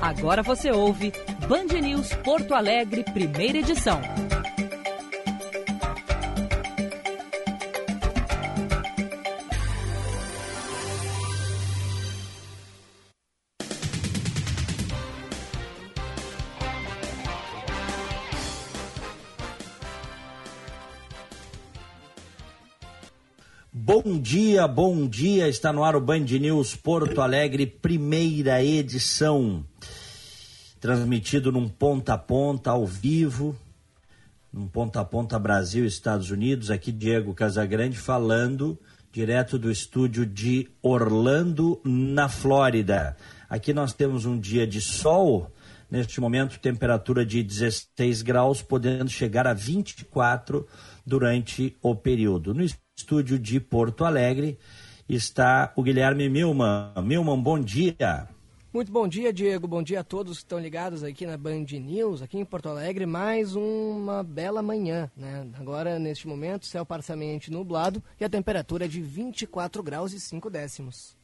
Agora você ouve Band News Porto Alegre, primeira edição. Bom dia, bom dia. Está no ar o Band News Porto Alegre, primeira edição. Transmitido num ponta a ponta, ao vivo, num ponta a ponta Brasil Estados Unidos. Aqui Diego Casagrande falando direto do estúdio de Orlando, na Flórida. Aqui nós temos um dia de sol. Neste momento, temperatura de 16 graus, podendo chegar a 24 durante o período. No estúdio de Porto Alegre está o Guilherme Milman. Milman, bom dia. Muito bom dia, Diego. Bom dia a todos que estão ligados aqui na Band News, aqui em Porto Alegre. Mais uma bela manhã, né? Agora, neste momento, céu parcialmente nublado e a temperatura é de 24 graus e 5 décimos.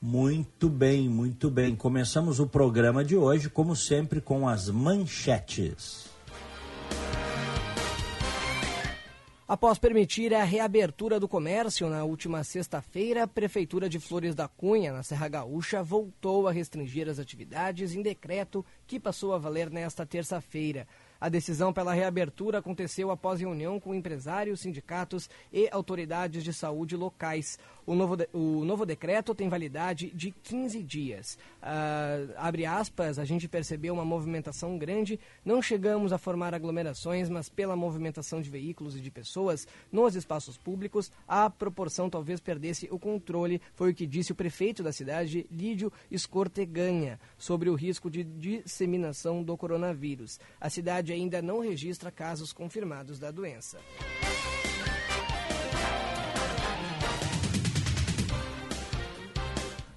Muito bem, muito bem. Começamos o programa de hoje, como sempre, com as manchetes. Após permitir a reabertura do comércio na última sexta-feira, a Prefeitura de Flores da Cunha, na Serra Gaúcha, voltou a restringir as atividades em decreto que passou a valer nesta terça-feira. A decisão pela reabertura aconteceu após reunião com empresários, sindicatos e autoridades de saúde locais. O novo, de, o novo decreto tem validade de 15 dias. Uh, abre aspas, a gente percebeu uma movimentação grande. Não chegamos a formar aglomerações, mas pela movimentação de veículos e de pessoas nos espaços públicos, a proporção talvez perdesse o controle, foi o que disse o prefeito da cidade, Lídio Escorteganha, sobre o risco de disseminação do coronavírus. A cidade ainda não registra casos confirmados da doença.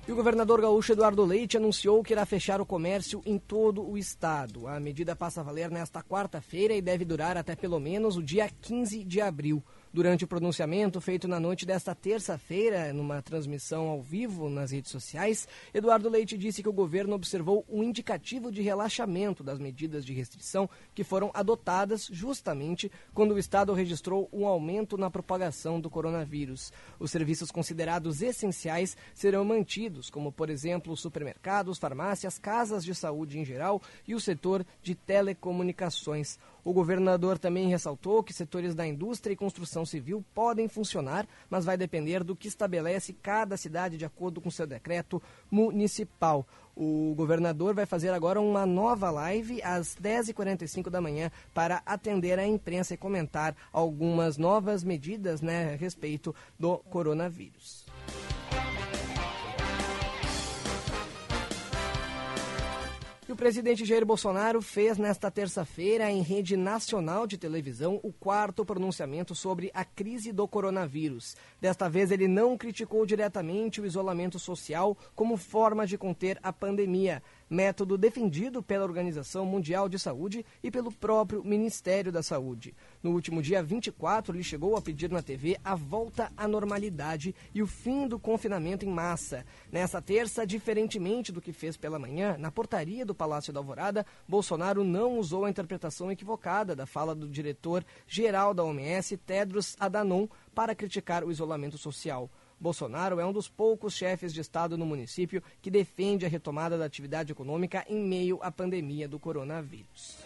E o governador gaúcho Eduardo Leite anunciou que irá fechar o comércio em todo o estado. A medida passa a valer nesta quarta-feira e deve durar até pelo menos o dia 15 de abril. Durante o pronunciamento feito na noite desta terça-feira, numa transmissão ao vivo nas redes sociais, Eduardo Leite disse que o governo observou um indicativo de relaxamento das medidas de restrição que foram adotadas justamente quando o Estado registrou um aumento na propagação do coronavírus. Os serviços considerados essenciais serão mantidos, como, por exemplo, supermercados, farmácias, casas de saúde em geral e o setor de telecomunicações. O governador também ressaltou que setores da indústria e construção civil podem funcionar, mas vai depender do que estabelece cada cidade de acordo com seu decreto municipal. O governador vai fazer agora uma nova live às 10h45 da manhã para atender a imprensa e comentar algumas novas medidas né, a respeito do coronavírus. E o presidente Jair Bolsonaro fez nesta terça-feira, em rede nacional de televisão, o quarto pronunciamento sobre a crise do coronavírus. Desta vez, ele não criticou diretamente o isolamento social como forma de conter a pandemia, método defendido pela Organização Mundial de Saúde e pelo próprio Ministério da Saúde. No último dia 24, ele chegou a pedir na TV a volta à normalidade e o fim do confinamento em massa. Nessa terça, diferentemente do que fez pela manhã, na portaria do Palácio da Alvorada, Bolsonaro não usou a interpretação equivocada da fala do diretor-geral da OMS, Tedros Adhanom, para criticar o isolamento social. Bolsonaro é um dos poucos chefes de Estado no município que defende a retomada da atividade econômica em meio à pandemia do coronavírus.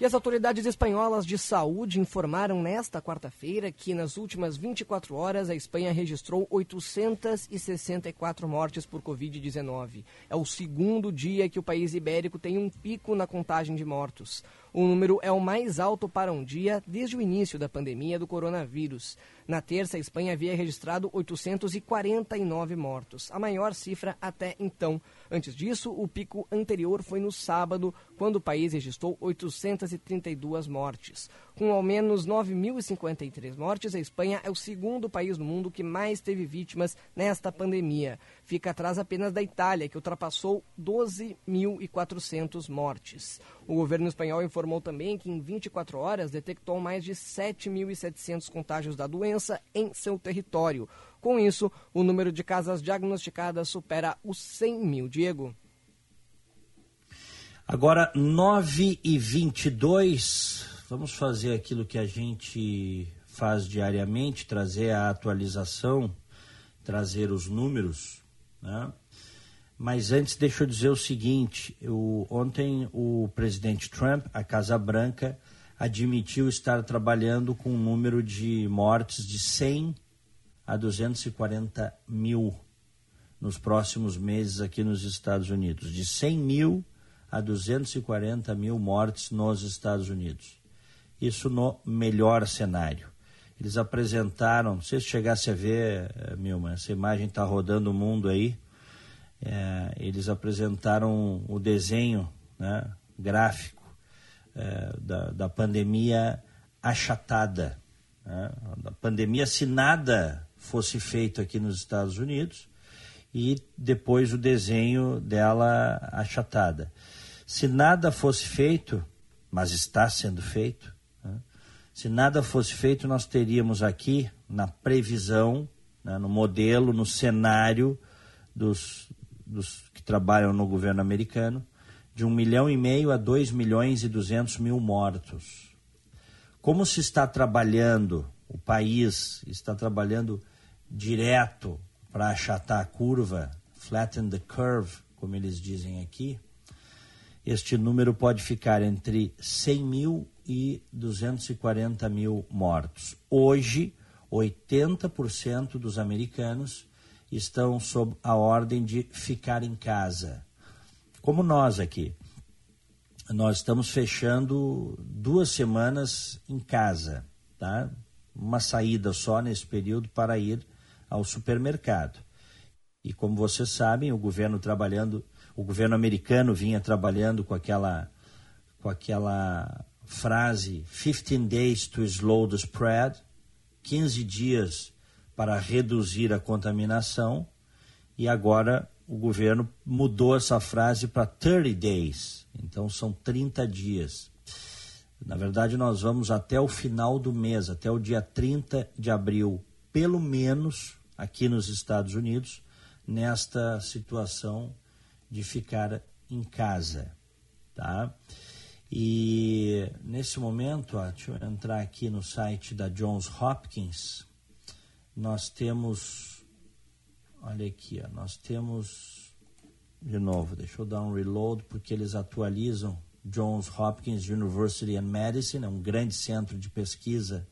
E as autoridades espanholas de saúde informaram nesta quarta-feira que nas últimas 24 horas a Espanha registrou 864 mortes por Covid-19. É o segundo dia que o país ibérico tem um pico na contagem de mortos. O número é o mais alto para um dia desde o início da pandemia do coronavírus. Na terça, a Espanha havia registrado 849 mortos, a maior cifra até então. Antes disso, o pico anterior foi no sábado, quando o país registrou 832 mortes. Com ao menos 9.053 mortes, a Espanha é o segundo país no mundo que mais teve vítimas nesta pandemia. Fica atrás apenas da Itália, que ultrapassou 12.400 mortes. O governo espanhol informou também que em 24 horas detectou mais de 7.700 contágios da doença em seu território. Com isso, o número de casas diagnosticadas supera os 100 mil. Diego. Agora, 9 e 22 vamos fazer aquilo que a gente faz diariamente, trazer a atualização, trazer os números, né? Mas antes, deixa eu dizer o seguinte: ontem o presidente Trump, a Casa Branca, admitiu estar trabalhando com um número de mortes de 100 a 240 mil nos próximos meses aqui nos Estados Unidos. De 100 mil a 240 mil mortes nos Estados Unidos. Isso no melhor cenário. Eles apresentaram, não sei se chegasse a ver, eh, Milma, essa imagem está rodando o mundo aí. É, eles apresentaram o desenho né, gráfico é, da, da pandemia achatada. Né, da pandemia, se nada fosse feito aqui nos Estados Unidos, e depois o desenho dela achatada. Se nada fosse feito, mas está sendo feito, né? se nada fosse feito, nós teríamos aqui, na previsão, né, no modelo, no cenário dos, dos que trabalham no governo americano, de um milhão e meio a dois milhões e duzentos mil mortos. Como se está trabalhando, o país está trabalhando direto para achatar a curva, flatten the curve, como eles dizem aqui, este número pode ficar entre 100 mil e 240 mil mortos. Hoje, 80% dos americanos estão sob a ordem de ficar em casa. Como nós aqui. Nós estamos fechando duas semanas em casa, tá? Uma saída só nesse período para ir ao supermercado. E como vocês sabem, o governo trabalhando o governo americano vinha trabalhando com aquela, com aquela frase 15 days to slow the spread, 15 dias para reduzir a contaminação, e agora o governo mudou essa frase para 30 days, então são 30 dias. Na verdade, nós vamos até o final do mês, até o dia 30 de abril, pelo menos aqui nos Estados Unidos, nesta situação de ficar em casa, tá? E nesse momento, ó, deixa eu entrar aqui no site da Johns Hopkins, nós temos, olha aqui, ó, nós temos, de novo, deixa eu dar um reload, porque eles atualizam Johns Hopkins University and Medicine, é um grande centro de pesquisa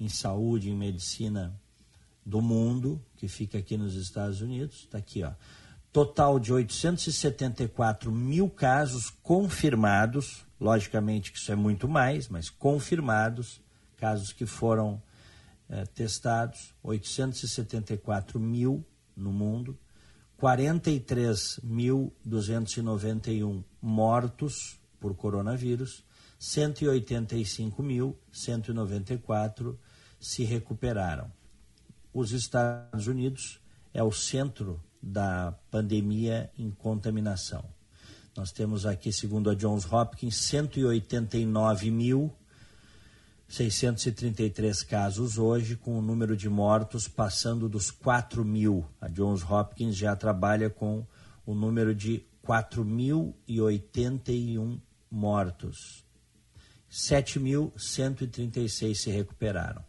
em saúde e medicina do mundo, que fica aqui nos Estados Unidos, está aqui, ó. Total de 874 mil casos confirmados, logicamente que isso é muito mais, mas confirmados, casos que foram é, testados, 874 mil no mundo, 43.291 mortos por coronavírus, 185.194 se recuperaram. Os Estados Unidos é o centro da pandemia em contaminação. Nós temos aqui, segundo a Johns Hopkins, 189.633 casos hoje, com o número de mortos passando dos 4 mil. A Johns Hopkins já trabalha com o número de 4.081 mortos. 7.136 se recuperaram.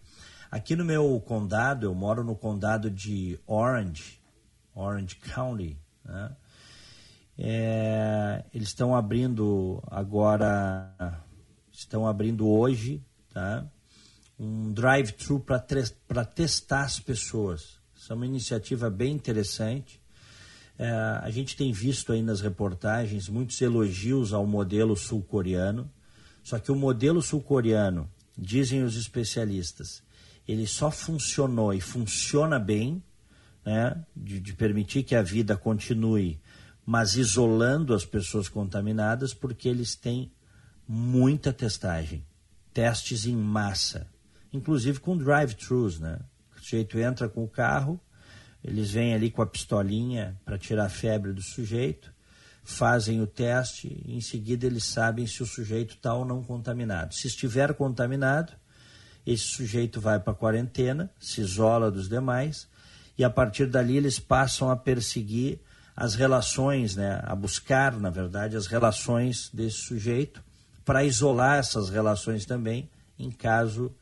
Aqui no meu condado, eu moro no condado de Orange, Orange County. Né? É, eles estão abrindo agora, estão abrindo hoje, tá? um drive-thru para testar as pessoas. Isso é uma iniciativa bem interessante. É, a gente tem visto aí nas reportagens muitos elogios ao modelo sul-coreano, só que o modelo sul-coreano, dizem os especialistas, ele só funcionou e funciona bem né, de, de permitir que a vida continue, mas isolando as pessoas contaminadas, porque eles têm muita testagem, testes em massa, inclusive com drive-thrus, né? O sujeito entra com o carro, eles vêm ali com a pistolinha para tirar a febre do sujeito, fazem o teste, e em seguida eles sabem se o sujeito está ou não contaminado. Se estiver contaminado, esse sujeito vai para a quarentena, se isola dos demais e a partir dali eles passam a perseguir as relações, né, a buscar, na verdade, as relações desse sujeito para isolar essas relações também em caso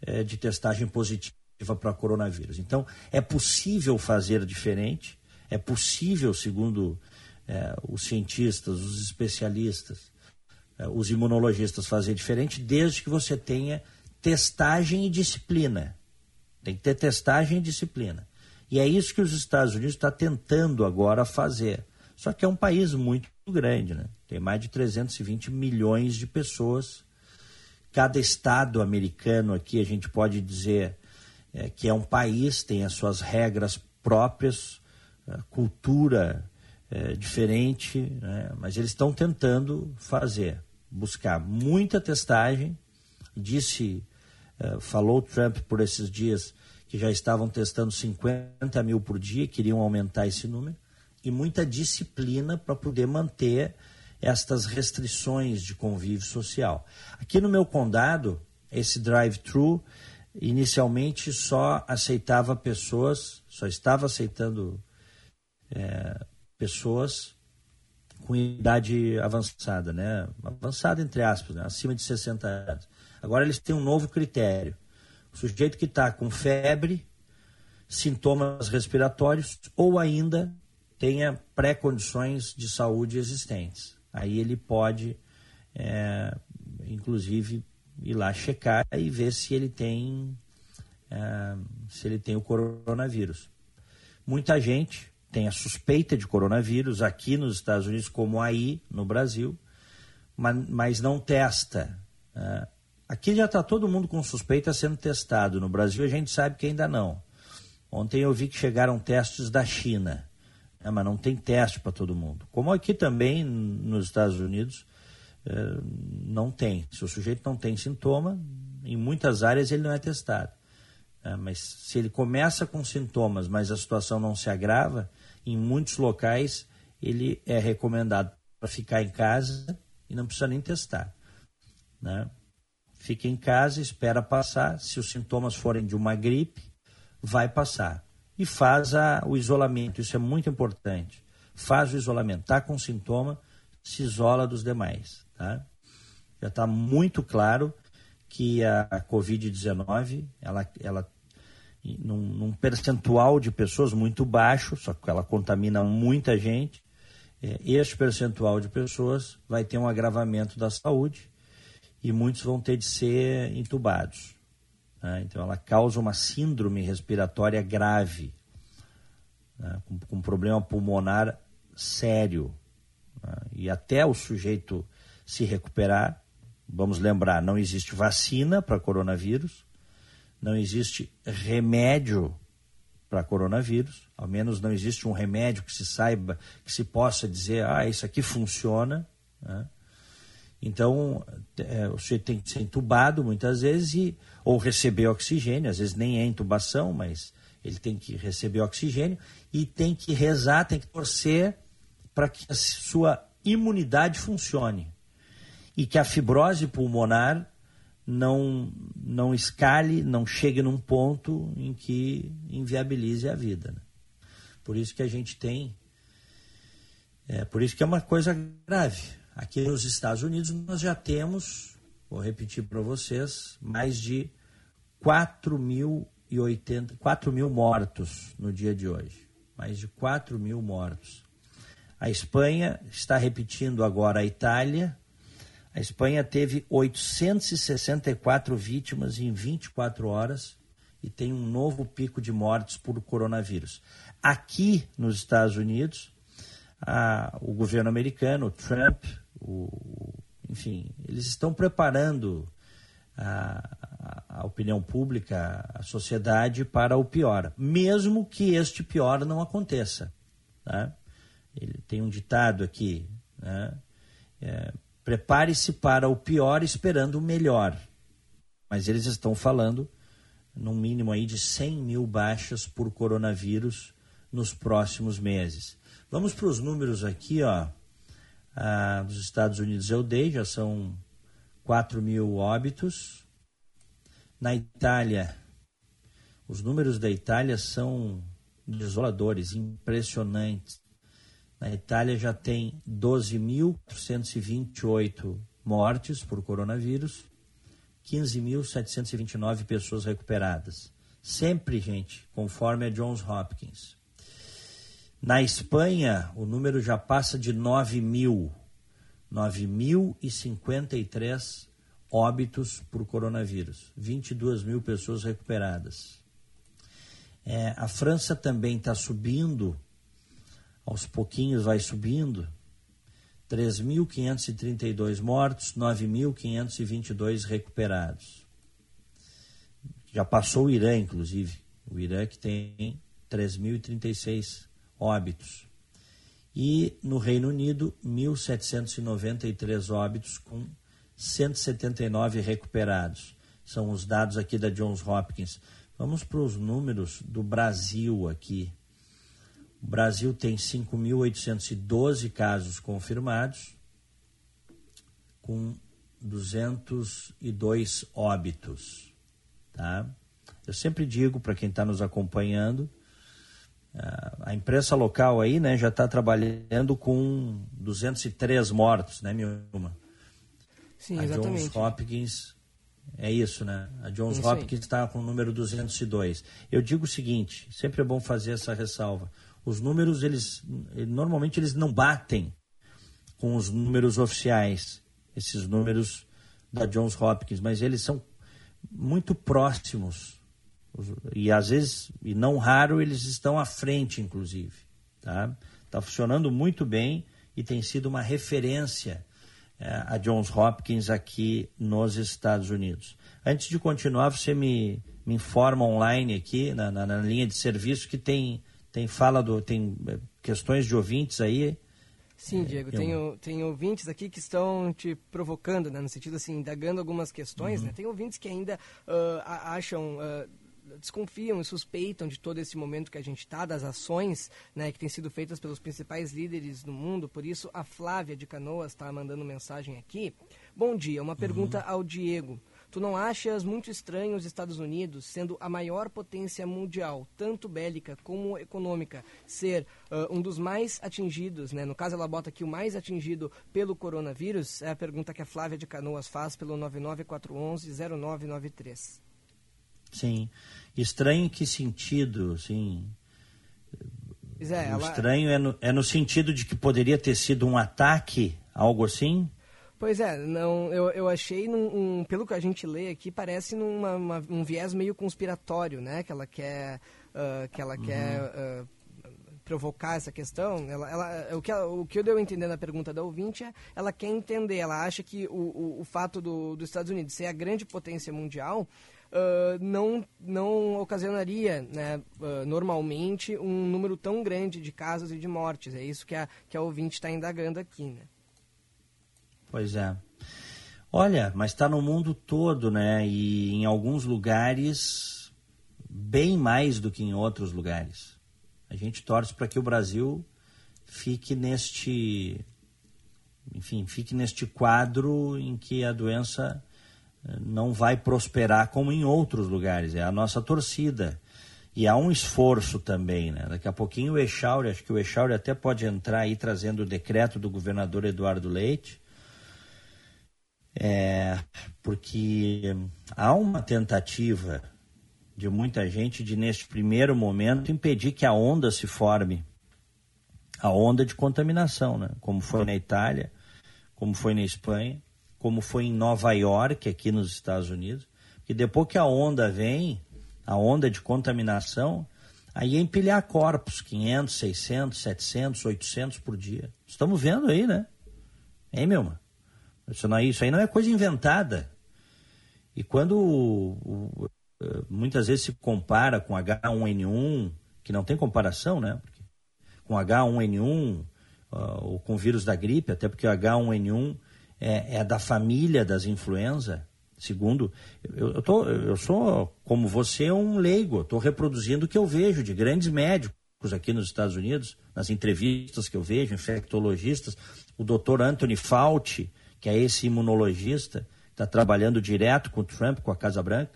é, de testagem positiva para coronavírus. Então, é possível fazer diferente, é possível, segundo é, os cientistas, os especialistas, é, os imunologistas, fazer diferente, desde que você tenha testagem e disciplina. Tem que ter testagem e disciplina. E é isso que os Estados Unidos está tentando agora fazer. Só que é um país muito grande, né? Tem mais de 320 milhões de pessoas. Cada estado americano aqui, a gente pode dizer é, que é um país, tem as suas regras próprias, é, cultura é, diferente, né? mas eles estão tentando fazer, buscar muita testagem. Disse, é, falou Trump por esses dias que já estavam testando 50 mil por dia, queriam aumentar esse número, e muita disciplina para poder manter estas restrições de convívio social. Aqui no meu condado, esse drive-thru inicialmente só aceitava pessoas, só estava aceitando é, pessoas com idade avançada, né? Avançada entre aspas, né? acima de 60 anos. Agora eles têm um novo critério. O sujeito que está com febre, sintomas respiratórios ou ainda tenha pré-condições de saúde existentes. Aí ele pode, é, inclusive, ir lá checar e ver se ele tem é, se ele tem o coronavírus. Muita gente tem a suspeita de coronavírus aqui nos Estados Unidos, como aí no Brasil, mas, não testa. É, Aqui já está todo mundo com suspeita sendo testado. No Brasil a gente sabe que ainda não. Ontem eu vi que chegaram testes da China, né, mas não tem teste para todo mundo. Como aqui também nos Estados Unidos eh, não tem. Se o sujeito não tem sintoma, em muitas áreas ele não é testado. É, mas se ele começa com sintomas, mas a situação não se agrava, em muitos locais ele é recomendado para ficar em casa e não precisa nem testar. Né? Fica em casa, espera passar. Se os sintomas forem de uma gripe, vai passar. E faz a, o isolamento, isso é muito importante. Faz o isolamento. Está com sintoma, se isola dos demais. Tá? Já está muito claro que a, a Covid-19, ela, ela num, num, percentual de pessoas muito baixo, só que ela contamina muita gente, é, este percentual de pessoas vai ter um agravamento da saúde e muitos vão ter de ser entubados. Né? Então, ela causa uma síndrome respiratória grave, né? com, com problema pulmonar sério. Né? E até o sujeito se recuperar, vamos lembrar, não existe vacina para coronavírus, não existe remédio para coronavírus, ao menos não existe um remédio que se saiba, que se possa dizer, ah, isso aqui funciona. Né? Então, é, o sujeito tem que ser entubado muitas vezes e, ou receber oxigênio, às vezes nem é intubação, mas ele tem que receber oxigênio e tem que rezar, tem que torcer para que a sua imunidade funcione e que a fibrose pulmonar não, não escale, não chegue num ponto em que inviabilize a vida. Né? Por isso que a gente tem. É, por isso que é uma coisa grave. Aqui nos Estados Unidos nós já temos, vou repetir para vocês, mais de 4 mil, e 80, 4 mil mortos no dia de hoje. Mais de 4 mil mortos. A Espanha está repetindo agora a Itália. A Espanha teve 864 vítimas em 24 horas e tem um novo pico de mortes por coronavírus. Aqui nos Estados Unidos, a, o governo americano, Trump, o, enfim, eles estão preparando a, a, opinião pública, a sociedade para o pior, mesmo que este pior não aconteça. Né? Ele tem um ditado aqui, né? é, prepare-se para o pior esperando o melhor. Mas eles estão falando num mínimo aí de 100 mil baixas por coronavírus nos próximos meses. Vamos para os números aqui, ó ah, dos Estados Unidos eu dei, já são 4 mil óbitos. Na Itália, os números da Itália são desoladores, impressionantes. Na Itália já tem 12.428 mortes por coronavírus, 15.729 pessoas recuperadas. Sempre, gente, conforme a Johns Hopkins. Na Espanha, o número já passa de 9 mil. 9.053 óbitos por coronavírus. 22 mil pessoas recuperadas. É, a França também está subindo, aos pouquinhos vai subindo. 3.532 mortos, 9.522 recuperados. Já passou o Irã, inclusive. O Irã que tem 3.036 óbitos. E no Reino Unido, 1.793 óbitos com 179 recuperados. São os dados aqui da Johns Hopkins. Vamos para os números do Brasil aqui. O Brasil tem 5.812 casos confirmados, com 202 óbitos. Tá? Eu sempre digo para quem está nos acompanhando, a imprensa local aí né, já está trabalhando com 203 mortos, né, Milma? Sim, a exatamente. Johns Hopkins é isso, né? A Johns isso Hopkins está com o número 202. Eu digo o seguinte, sempre é bom fazer essa ressalva. Os números, eles normalmente eles não batem com os números oficiais, esses números da Johns Hopkins, mas eles são muito próximos. E às vezes, e não raro, eles estão à frente, inclusive. Tá? Tá funcionando muito bem e tem sido uma referência é, a Johns Hopkins aqui nos Estados Unidos. Antes de continuar, você me, me informa online aqui, na, na, na linha de serviço, que tem, tem fala do. tem é, questões de ouvintes aí. Sim, Diego, tem, tem ouvintes aqui que estão te provocando, né, no sentido assim, indagando algumas questões. Uhum. Né? Tem ouvintes que ainda uh, acham. Uh, desconfiam e suspeitam de todo esse momento que a gente está, das ações né, que têm sido feitas pelos principais líderes do mundo. Por isso, a Flávia de Canoas está mandando mensagem aqui. Bom dia, uma pergunta uhum. ao Diego. Tu não achas muito estranho os Estados Unidos, sendo a maior potência mundial, tanto bélica como econômica, ser uh, um dos mais atingidos, né? no caso ela bota aqui o mais atingido pelo coronavírus? É a pergunta que a Flávia de Canoas faz pelo 99411-0993. Sim. Estranho em que sentido, assim? É, ela... Estranho é no, é no sentido de que poderia ter sido um ataque, algo assim? Pois é, não, eu, eu achei, num, um, pelo que a gente lê aqui, parece numa, uma, um viés meio conspiratório, né? Que ela quer, uh, que ela uhum. quer uh, provocar essa questão. Ela, ela, o, que ela, o que eu deu a entender na pergunta da ouvinte é, ela quer entender, ela acha que o, o, o fato do, dos Estados Unidos ser a grande potência mundial uh, não, não ocasionaria, né, uh, normalmente, um número tão grande de casos e de mortes. É isso que a, que a ouvinte está indagando aqui, né? Pois é. Olha, mas está no mundo todo, né? E em alguns lugares, bem mais do que em outros lugares. A gente torce para que o Brasil fique neste, enfim, fique neste quadro em que a doença não vai prosperar como em outros lugares. É a nossa torcida. E há um esforço também, né? Daqui a pouquinho o Echauri, acho que o Echauri até pode entrar aí trazendo o decreto do governador Eduardo Leite, é, porque há uma tentativa de muita gente de, neste primeiro momento, impedir que a onda se forme a onda de contaminação, né? como foi na Itália, como foi na Espanha como foi em Nova York, aqui nos Estados Unidos, que depois que a onda vem, a onda de contaminação, aí é empilhar corpos, 500, 600, 700, 800 por dia. Estamos vendo aí, né? Hein, Milma? Isso, não, é, isso aí não é coisa inventada. E quando o, o, muitas vezes se compara com H1N1, que não tem comparação, né? Porque com H1N1 uh, ou com vírus da gripe, até porque o H1N1 é, é da família das influenza. Segundo, eu, eu, tô, eu sou, como você, um leigo. Estou reproduzindo o que eu vejo de grandes médicos aqui nos Estados Unidos, nas entrevistas que eu vejo, infectologistas. O doutor Anthony Fauci, que é esse imunologista, está trabalhando direto com o Trump, com a Casa Branca.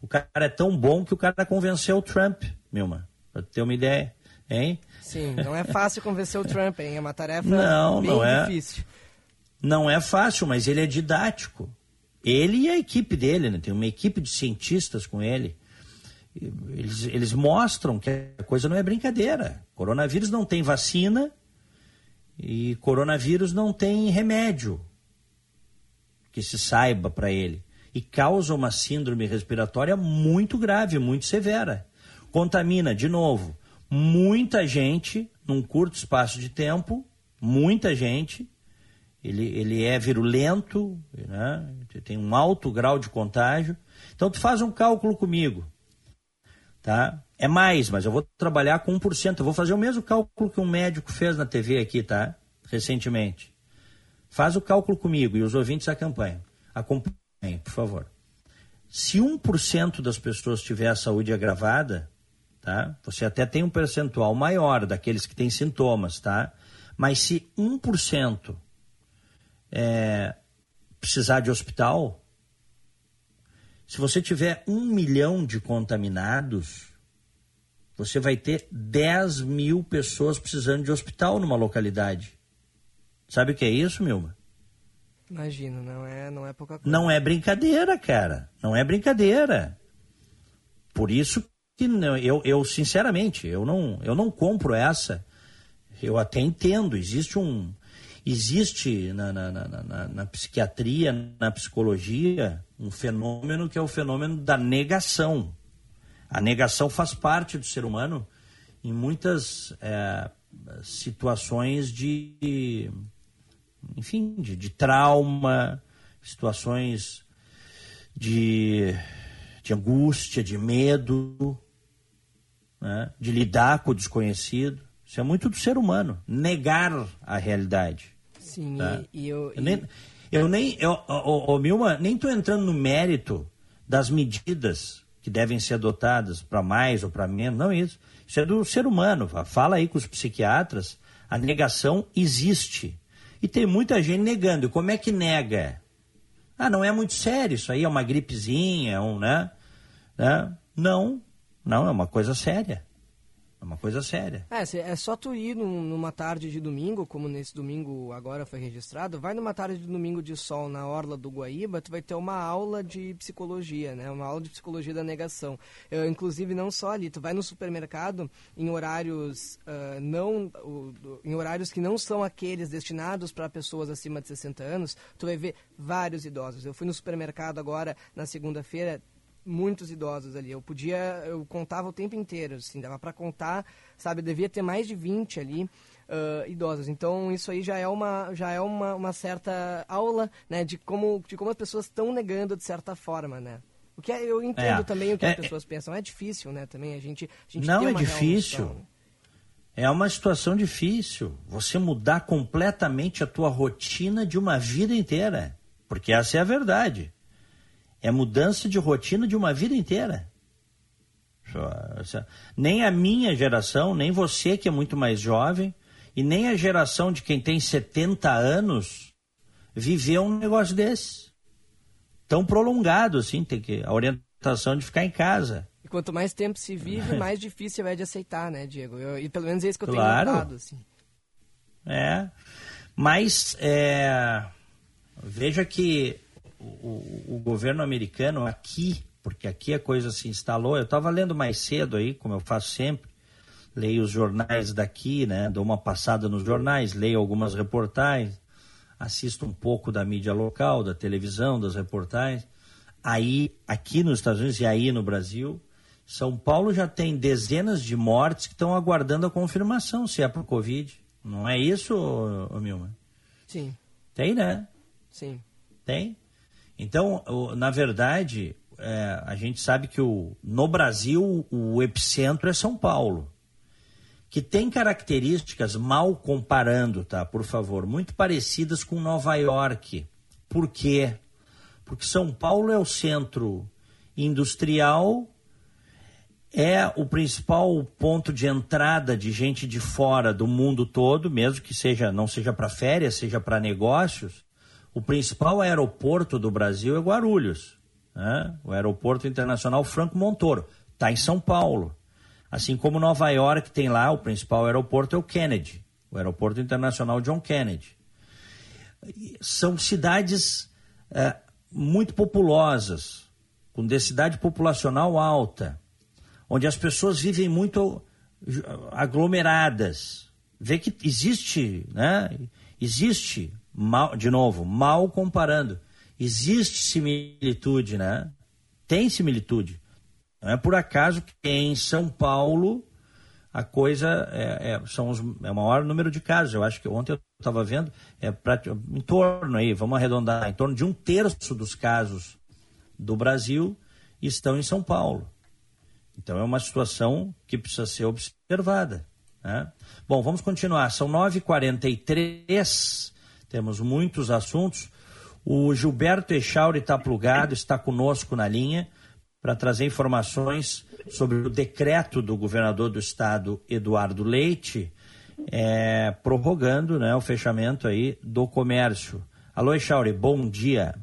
O cara é tão bom que o cara convenceu o Trump, Milma, para ter uma ideia. Hein? Sim, não é fácil convencer o Trump, hein? É uma tarefa não, bem não é. difícil. Não é fácil, mas ele é didático. Ele e a equipe dele, né? tem uma equipe de cientistas com ele. Eles, eles mostram que a coisa não é brincadeira. Coronavírus não tem vacina e coronavírus não tem remédio que se saiba para ele. E causa uma síndrome respiratória muito grave, muito severa. Contamina, de novo, muita gente num curto espaço de tempo, muita gente. Ele, ele é virulento, né? tem um alto grau de contágio. Então, tu faz um cálculo comigo tá? É mais, mas eu vou trabalhar com 1%. Eu vou fazer o mesmo cálculo que um médico fez na TV aqui, tá? Recentemente. Faz o cálculo comigo e os ouvintes acompanham. Acompanhem, por favor. Se 1% das pessoas tiver a saúde agravada, tá? Você até tem um percentual maior daqueles que têm sintomas, tá? Mas se 1% é, precisar de hospital, se você tiver um milhão de contaminados, você vai ter 10 mil pessoas precisando de hospital numa localidade. Sabe o que é isso, Milma? Imagino, não é, não é pouca coisa. Não é brincadeira, cara. Não é brincadeira. Por isso que eu, eu sinceramente, eu não, eu não compro essa. Eu até entendo, existe um, existe na, na, na, na, psiquiatria, na psicologia, um fenômeno que é o fenômeno da negação. A negação faz parte do ser humano em muitas é, situações de, enfim, de, de trauma, situações de, de angústia, de medo, né? de lidar com o desconhecido. Isso é muito do ser humano, negar a realidade. Sim, tá? e, e, eu, eu, nem, eu nem, eu, oh, oh, Milma, nem estou entrando no mérito das medidas que devem ser adotadas para mais ou para menos, não é isso. Isso é do ser humano. Fala aí com os psiquiatras, a negação existe. E tem muita gente negando. E como é que nega? Ah, não é muito sério, isso aí é uma gripezinha, é um, né? né? Não, não, é uma coisa séria. É uma coisa séria. É, é só tu ir num, numa tarde de domingo, como nesse domingo agora foi registrado, vai numa tarde de domingo de sol na orla do Guaíba, tu vai ter uma aula de psicologia, né? Uma aula de psicologia da negação. Eu, inclusive, não só ali, tu vai no supermercado em horários uh, não, uh, em horários que não são aqueles destinados para pessoas acima de 60 anos, tu vai ver vários idosos. Eu fui no supermercado agora na segunda-feira, muitos idosos ali. Eu podia, eu contava o tempo inteiro, assim, dava para contar, sabe? Devia ter mais de 20 ali uh, idosos. Então isso aí já é uma, já é uma, uma certa aula, né, de como, de como as pessoas estão negando de certa forma, né? O que é, eu entendo é, também o que é, as pessoas pensam. É difícil, né? Também a gente, a gente não é difícil. É uma situação difícil. Você mudar completamente a tua rotina de uma vida inteira, porque essa é a verdade. É mudança de rotina de uma vida inteira. Nem a minha geração, nem você que é muito mais jovem, e nem a geração de quem tem 70 anos viveu um negócio desse. Tão prolongado, assim, tem que a orientação de ficar em casa. E quanto mais tempo se vive, mais difícil é de aceitar, né, Diego? Eu, e pelo menos é isso que eu claro. tenho notado, assim. É, mas é, veja que o, o, governo americano aqui, porque aqui a coisa se instalou, eu estava lendo mais cedo aí, como eu faço sempre, leio os jornais daqui, né, dou uma passada nos jornais, leio algumas reportagens, assisto um pouco da mídia local, da televisão, das reportagens. Aí, aqui nos Estados Unidos e aí no Brasil, São Paulo já tem dezenas de mortes que estão aguardando a confirmação se é por Covid. Não é isso, ô, ô Milma? Sim. Tem, né? Sim. Tem? Então, na verdade, é, a gente sabe que o, no Brasil o epicentro é São Paulo, que tem características, mal comparando, tá? Por favor, muito parecidas com Nova York. Por quê? Porque São Paulo é o centro industrial, é o principal ponto de entrada de gente de fora do mundo todo, mesmo que seja não seja para férias, seja para negócios. O principal aeroporto do Brasil é Guarulhos, né? o Aeroporto Internacional Franco Montoro, está em São Paulo. Assim como Nova York tem lá, o principal aeroporto é o Kennedy, o Aeroporto Internacional John Kennedy. São cidades é, muito populosas, com densidade populacional alta, onde as pessoas vivem muito aglomeradas. Vê que existe, né? Existe, mal, de novo, mal comparando, existe similitude, né? Tem similitude. Não é por acaso que em São Paulo a coisa é, é, são os, é o maior número de casos. Eu acho que ontem eu estava vendo, é pra, em torno aí, vamos arredondar, em torno de um terço dos casos do Brasil estão em São Paulo. Então é uma situação que precisa ser observada. Né? Bom, vamos continuar. São 9h43, temos muitos assuntos. O Gilberto Echauri está plugado, está conosco na linha para trazer informações sobre o decreto do governador do estado, Eduardo Leite, é, prorrogando né, o fechamento aí do comércio. Alô, Echauri, bom dia.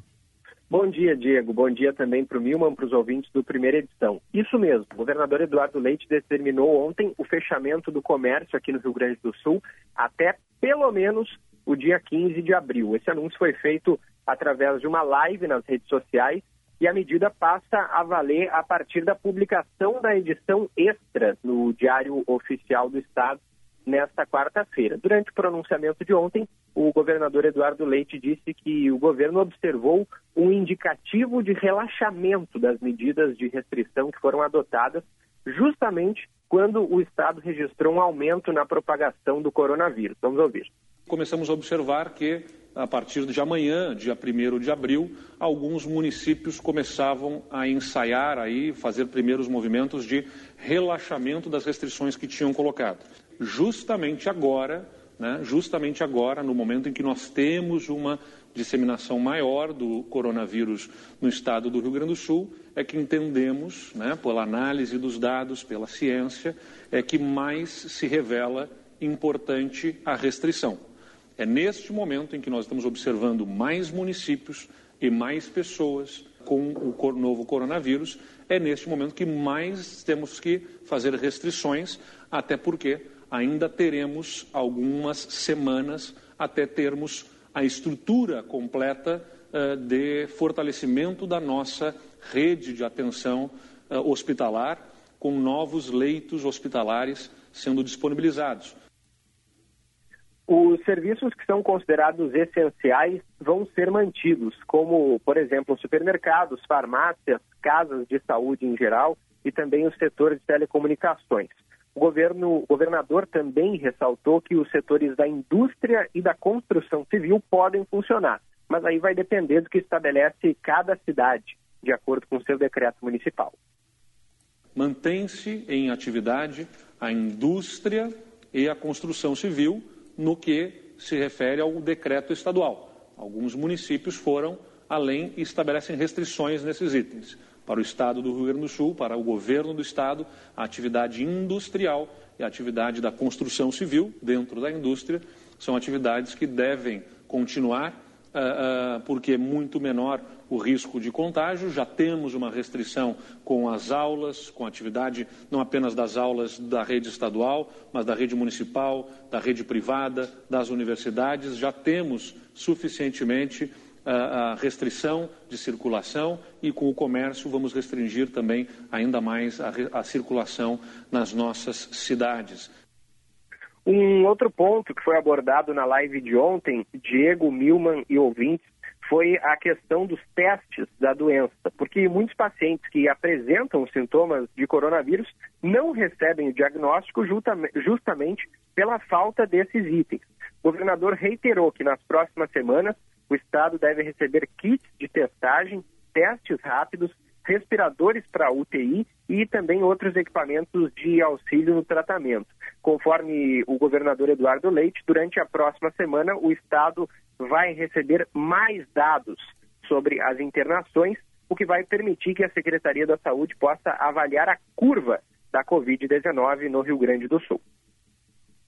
Bom dia, Diego. Bom dia também para o Milman, para os ouvintes do primeira edição. Isso mesmo, o governador Eduardo Leite determinou ontem o fechamento do comércio aqui no Rio Grande do Sul até pelo menos o dia 15 de abril. Esse anúncio foi feito através de uma live nas redes sociais e a medida passa a valer a partir da publicação da edição extra no Diário Oficial do Estado nesta quarta-feira. Durante o pronunciamento de ontem, o governador Eduardo Leite disse que o governo observou um indicativo de relaxamento das medidas de restrição que foram adotadas justamente quando o Estado registrou um aumento na propagação do coronavírus. Vamos ouvir. Começamos a observar que, a partir de amanhã, dia 1 de abril, alguns municípios começavam a ensaiar, aí, fazer primeiros movimentos de relaxamento das restrições que tinham colocado justamente agora, né, justamente agora, no momento em que nós temos uma disseminação maior do coronavírus no estado do Rio Grande do Sul, é que entendemos, né, pela análise dos dados, pela ciência, é que mais se revela importante a restrição. É neste momento em que nós estamos observando mais municípios e mais pessoas com o novo coronavírus, é neste momento que mais temos que fazer restrições, até porque ainda teremos algumas semanas até termos a estrutura completa uh, de fortalecimento da nossa rede de atenção uh, hospitalar, com novos leitos hospitalares sendo disponibilizados. Os serviços que são considerados essenciais vão ser mantidos, como, por exemplo, supermercados, farmácias, casas de saúde em geral e também o setor de telecomunicações. O governo, governador também ressaltou que os setores da indústria e da construção civil podem funcionar, mas aí vai depender do que estabelece cada cidade, de acordo com o seu decreto municipal. Mantém-se em atividade a indústria e a construção civil no que se refere ao decreto estadual. Alguns municípios foram além e estabelecem restrições nesses itens para o Estado do Rio Grande do Sul, para o governo do Estado, a atividade industrial e a atividade da construção civil dentro da indústria são atividades que devem continuar, porque é muito menor o risco de contágio. Já temos uma restrição com as aulas, com a atividade não apenas das aulas da rede estadual, mas da rede municipal, da rede privada, das universidades. Já temos suficientemente a restrição de circulação e com o comércio vamos restringir também ainda mais a, a circulação nas nossas cidades. Um outro ponto que foi abordado na live de ontem, Diego, Milman e ouvintes, foi a questão dos testes da doença, porque muitos pacientes que apresentam sintomas de coronavírus não recebem o diagnóstico justamente pela falta desses itens. O governador reiterou que nas próximas semanas o Estado deve receber kits de testagem, testes rápidos, respiradores para UTI e também outros equipamentos de auxílio no tratamento. Conforme o governador Eduardo Leite, durante a próxima semana o Estado vai receber mais dados sobre as internações, o que vai permitir que a Secretaria da Saúde possa avaliar a curva da Covid-19 no Rio Grande do Sul.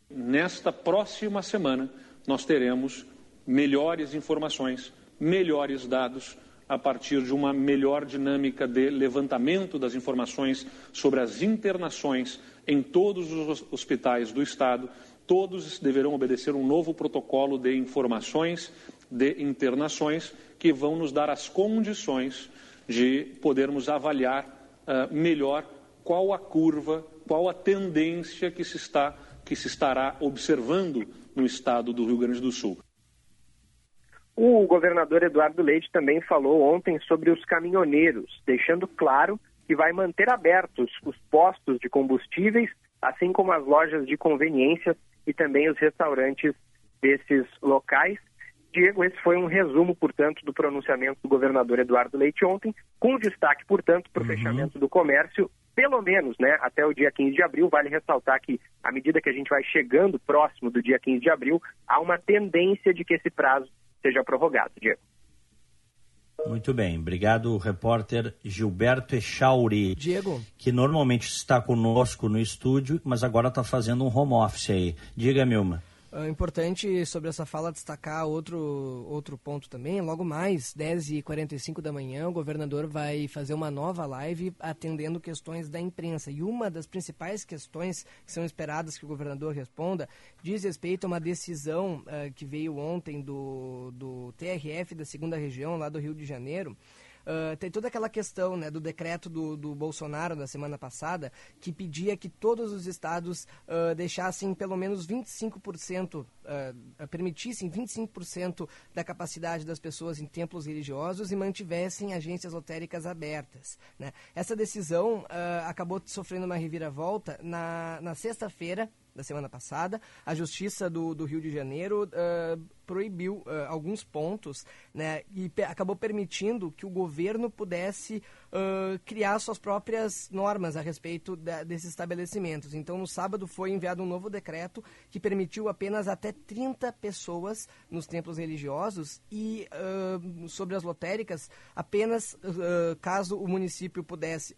Nesta próxima semana, nós teremos melhores informações, melhores dados a partir de uma melhor dinâmica de levantamento das informações sobre as internações em todos os hospitais do Estado. Todos deverão obedecer um novo protocolo de informações de internações que vão nos dar as condições de podermos avaliar uh, melhor qual a curva, qual a tendência que se, está, que se estará observando no estado do Rio Grande do Sul. O governador Eduardo Leite também falou ontem sobre os caminhoneiros, deixando claro que vai manter abertos os postos de combustíveis, assim como as lojas de conveniência e também os restaurantes desses locais. Diego, esse foi um resumo, portanto, do pronunciamento do governador Eduardo Leite ontem, com destaque, portanto, para o uhum. fechamento do comércio, pelo menos né, até o dia 15 de abril. Vale ressaltar que, à medida que a gente vai chegando próximo do dia 15 de abril, há uma tendência de que esse prazo seja prorrogado. Diego. Muito bem, obrigado, repórter Gilberto Echauri. Diego. Que normalmente está conosco no estúdio, mas agora está fazendo um home office aí. Diga, Milma. É importante sobre essa fala destacar outro, outro ponto também. Logo mais, 10h45 da manhã, o governador vai fazer uma nova live atendendo questões da imprensa. E uma das principais questões que são esperadas que o governador responda diz respeito a uma decisão uh, que veio ontem do, do TRF da segunda região, lá do Rio de Janeiro Uh, tem toda aquela questão né, do decreto do, do Bolsonaro da semana passada, que pedia que todos os estados uh, deixassem pelo menos 25%, uh, permitissem 25% da capacidade das pessoas em templos religiosos e mantivessem agências lotéricas abertas. Né? Essa decisão acabou sofrendo uma reviravolta na, na sexta-feira, da semana passada, a Justiça do, do Rio de Janeiro uh, proibiu uh, alguns pontos né, e pe acabou permitindo que o governo pudesse uh, criar suas próprias normas a respeito da, desses estabelecimentos. Então, no sábado foi enviado um novo decreto que permitiu apenas até 30 pessoas nos templos religiosos e sobre as lotéricas, apenas caso o município pudesse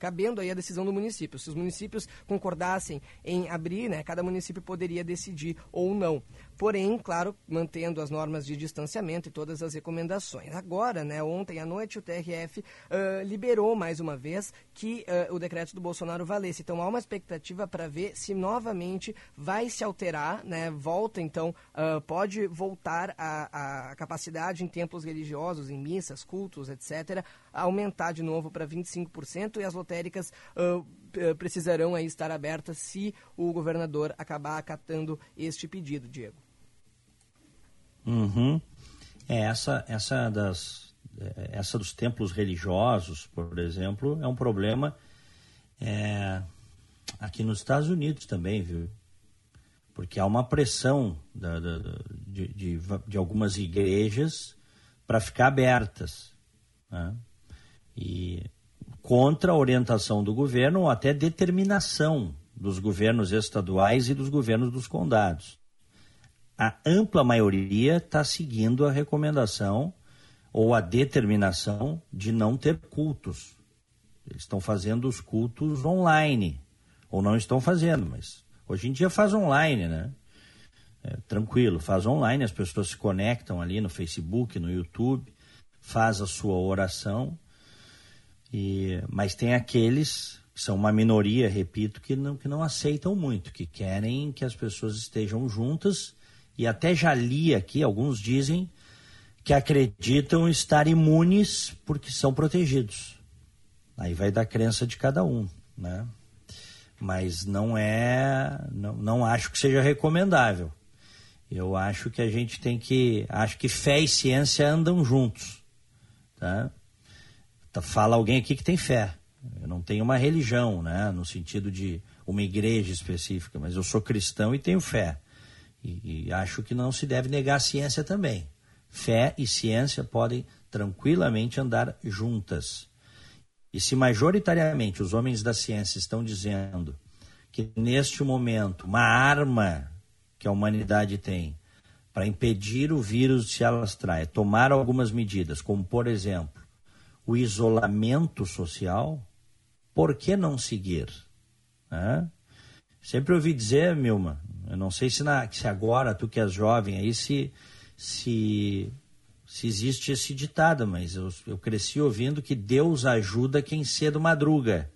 cabendo aí a decisão do município. Se os municípios concordassem em abrir, né, cada município poderia decidir ou não porém, claro, mantendo as normas de distanciamento e todas as recomendações. Agora, né, ontem à noite, o TRF uh, liberou mais uma vez que uh, o decreto do Bolsonaro valesse. Então, há uma expectativa para ver se novamente vai se alterar, né, volta, então, uh, pode voltar a, a capacidade em templos religiosos, em missas, cultos, etc., aumentar de novo para 25% e as lotéricas precisarão aí estar abertas se o governador acabar acatando este pedido, Diego. Uhum. É, essa, essa, das, é, essa dos templos religiosos, por exemplo, é um problema é, aqui nos Estados Unidos também, viu? Porque há uma pressão da, da, de, de, de, algumas igrejas para ficar abertas. Né? E contra a orientação do governo ou até determinação dos governos estaduais e dos governos dos condados a ampla maioria está seguindo a recomendação ou a determinação de não ter cultos. Eles estão fazendo os cultos online, ou não estão fazendo, mas hoje em dia faz online, né? É, tranquilo, faz online, as pessoas se conectam ali no Facebook, no YouTube, faz a sua oração, e, mas tem aqueles que são uma minoria, repito, que não, que não aceitam muito, que querem que as pessoas estejam juntas e até já li aqui, alguns dizem que acreditam estar imunes porque são protegidos. Aí vai da crença de cada um, né? Mas não é, não, não acho que seja recomendável. Eu acho que a gente tem que, acho que fé e ciência andam juntos, tá? tá fala alguém aqui que tem fé. Eu não tenho uma religião, né, no sentido de uma igreja específica, mas eu sou cristão e tenho fé. E, e acho que não se deve negar a ciência também. Fé e ciência podem tranquilamente andar juntas. E se majoritariamente os homens da ciência estão dizendo que neste momento uma arma que a humanidade tem para impedir o vírus de se alastrar é tomar algumas medidas, como por exemplo o isolamento social, por que não seguir? Sempre ouvi dizer, Milma, eu não sei se, na, se agora, tu que és jovem aí, se, se, se existe esse ditado, mas eu, eu cresci ouvindo que Deus ajuda quem cedo madruga.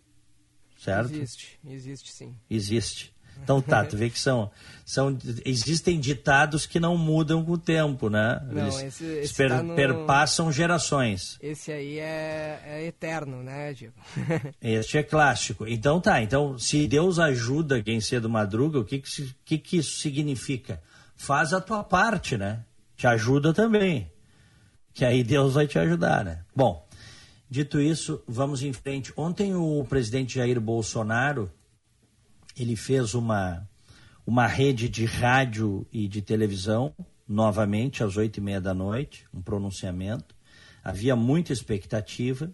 Certo? Existe, existe sim. Existe. Então tá, tu vê que são, são existem ditados que não mudam com o tempo, né? Não, Eles esse, esse per, tá no... perpassam gerações. Esse aí é, é eterno, né, Diego? este é clássico. Então tá, então se Deus ajuda quem cedo madruga, o que que, que que isso significa? Faz a tua parte, né? Te ajuda também. Que aí Deus vai te ajudar, né? Bom, dito isso, vamos em frente. Ontem o presidente Jair Bolsonaro ele fez uma, uma rede de rádio e de televisão, novamente às oito e meia da noite, um pronunciamento. Havia muita expectativa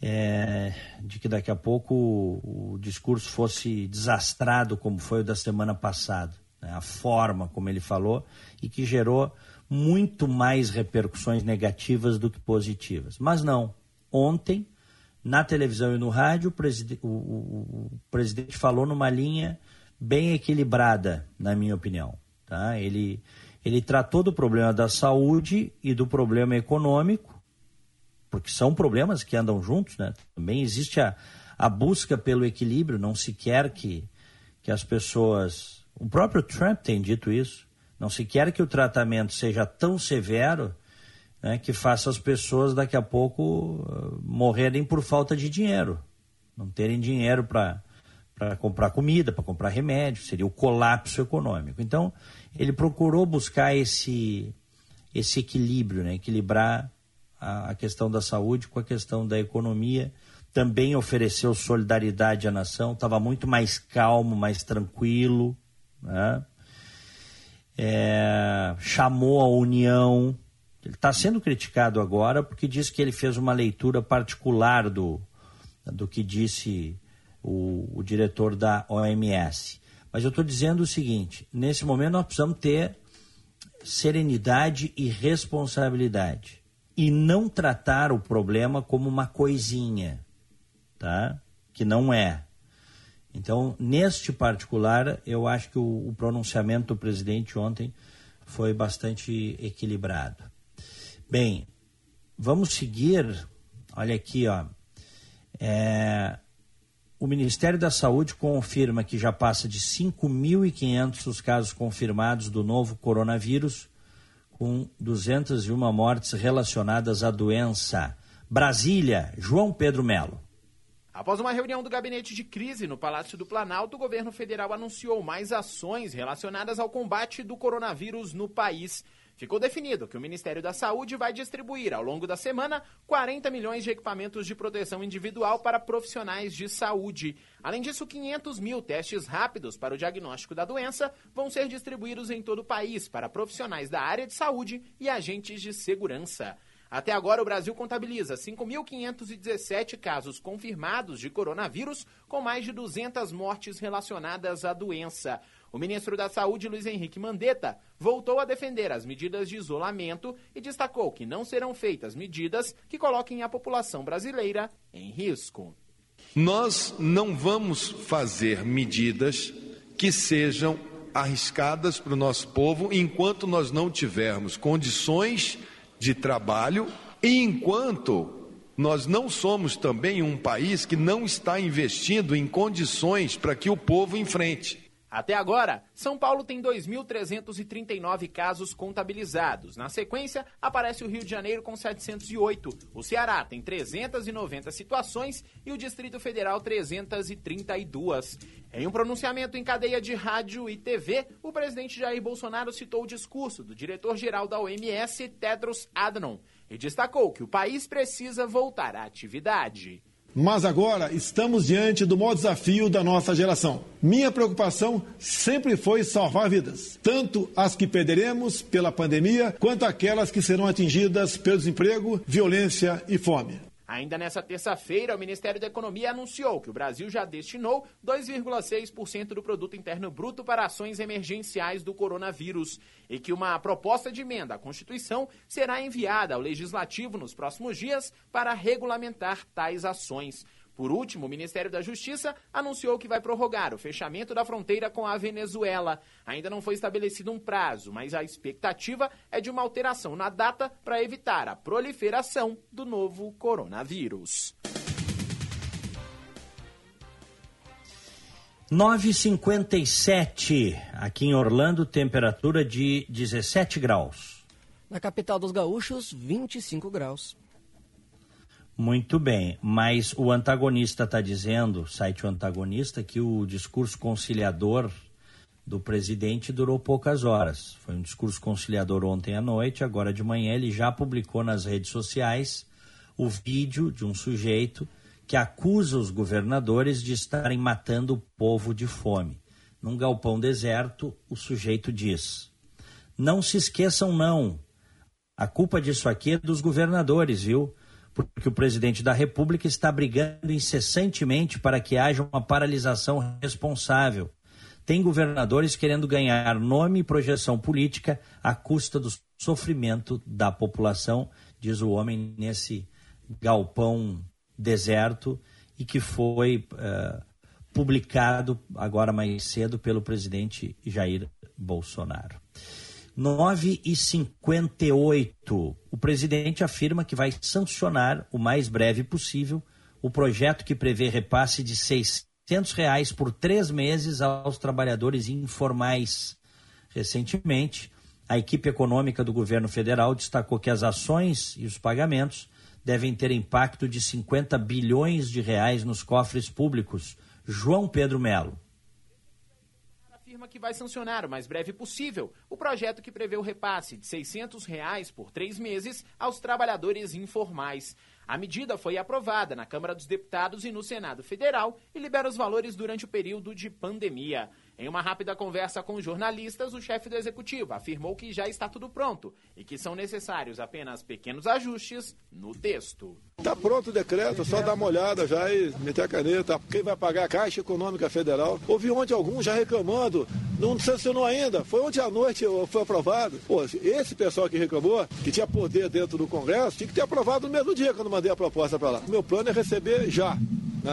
é, de que daqui a pouco o, o, discurso fosse desastrado, como foi o da semana passada. Né? A forma como ele falou e que gerou muito mais repercussões negativas do que positivas. Mas não. Ontem na televisão e no rádio, o, preside o, o, o presidente falou numa linha bem equilibrada, na minha opinião. Tá? Ele, ele tratou do problema da saúde e do problema econômico, porque são problemas que andam juntos, né? Também existe a, a busca pelo equilíbrio, não se quer que, que as pessoas. O próprio Trump tem dito isso. Não se quer que o tratamento seja tão severo né, que faça as pessoas daqui a pouco uh, morrerem por falta de dinheiro, não terem dinheiro para para comprar comida, para comprar remédio, seria o colapso econômico. Então, ele procurou buscar esse, esse equilíbrio, né? equilibrar a, a, questão da saúde com a questão da economia. Também ofereceu solidariedade à nação, estava muito mais calmo, mais tranquilo. Né? É, chamou a união, ele está sendo criticado agora porque diz que ele fez uma leitura particular do, do que disse o, o diretor da OMS. Mas eu estou dizendo o seguinte: nesse momento nós precisamos ter serenidade e responsabilidade e não tratar o problema como uma coisinha, tá? Que não é. Então, neste particular, eu acho que o, o pronunciamento do presidente ontem foi bastante equilibrado. Bem, vamos seguir. Olha aqui, ó. É, o Ministério da Saúde confirma que já passa de 5.500 os casos confirmados do novo coronavírus, com 201 mortes relacionadas à doença. Brasília, João Pedro Melo. Após uma reunião do gabinete de crise no Palácio do Planalto, o governo federal anunciou mais ações relacionadas ao combate do coronavírus no país. Ficou definido que o Ministério da Saúde vai distribuir ao longo da semana 40 milhões de equipamentos de proteção individual para profissionais de saúde. Além disso, 500 mil testes rápidos para o diagnóstico da doença vão ser distribuídos em todo o país para profissionais da área de saúde e agentes de segurança. Até agora, o Brasil contabiliza 5.517 casos confirmados de coronavírus, com mais de 200 mortes relacionadas à doença. O ministro da Saúde, Luiz Henrique Mandetta, voltou a defender as medidas de isolamento e destacou que não serão feitas medidas que coloquem a população brasileira em risco. Nós não vamos fazer medidas que sejam arriscadas para o nosso povo enquanto nós não tivermos condições de trabalho e enquanto nós não somos também um país que não está investindo em condições para que o povo enfrente. Até agora, São Paulo tem 2.339 casos contabilizados. Na sequência, aparece o Rio de Janeiro com 708. O Ceará tem 390 situações e o Distrito Federal 332. Em um pronunciamento em cadeia de rádio e TV, o presidente Jair Bolsonaro citou o discurso do diretor-geral da OMS, Tedros Adhanom, e destacou que o país precisa voltar à atividade. Mas agora estamos diante do maior desafio da nossa geração. Minha preocupação sempre foi salvar vidas, tanto as que perderemos pela pandemia, quanto aquelas que serão atingidas pelo desemprego, violência e fome. Ainda nessa terça-feira, o Ministério da Economia anunciou que o Brasil já destinou 2,6% do produto interno bruto para ações emergenciais do coronavírus e que uma proposta de emenda à Constituição será enviada ao legislativo nos próximos dias para regulamentar tais ações. Por último, o Ministério da Justiça anunciou que vai prorrogar o fechamento da fronteira com a Venezuela. Ainda não foi estabelecido um prazo, mas a expectativa é de uma alteração na data para evitar a proliferação do novo coronavírus. 9,57 aqui em Orlando, temperatura de 17 graus. Na capital dos gaúchos, 25 graus. Muito bem, mas o antagonista está dizendo, site o antagonista, que o discurso conciliador do presidente durou poucas horas. Foi um discurso conciliador ontem à noite, agora de manhã ele já publicou nas redes sociais o vídeo de um sujeito que acusa os governadores de estarem matando o povo de fome. Num galpão deserto, o sujeito diz: Não se esqueçam, não. A culpa disso aqui é dos governadores, viu? Porque o presidente da República está brigando incessantemente para que haja uma paralisação responsável. Tem governadores querendo ganhar nome e projeção política à custa do sofrimento da população, diz o homem nesse galpão deserto e que foi uh, publicado agora mais cedo pelo presidente Jair Bolsonaro. 9 e 58. O presidente afirma que vai sancionar o mais breve possível o projeto que prevê repasse de 600 reais por três meses aos trabalhadores informais. Recentemente, a equipe econômica do governo federal destacou que as ações e os pagamentos devem ter impacto de 50 bilhões de reais nos cofres públicos. João Pedro Melo afirma que vai sancionar o mais breve possível o projeto que prevê o repasse de 600 reais por três meses aos trabalhadores informais. A medida foi aprovada na Câmara dos Deputados e no Senado Federal e libera os valores durante o período de pandemia. Em uma rápida conversa com jornalistas, o chefe do executivo afirmou que já está tudo pronto e que são necessários apenas pequenos ajustes no texto. Está pronto o decreto, só dar uma olhada já e meter a caneta. Quem vai pagar a Caixa Econômica Federal? Ouvi ontem alguns já reclamando, não sancionou ainda, foi ontem à noite foi aprovado. Pô, esse pessoal que reclamou, que tinha poder dentro do Congresso, tinha que ter aprovado no mesmo dia quando mandei a proposta para lá. Meu plano é receber já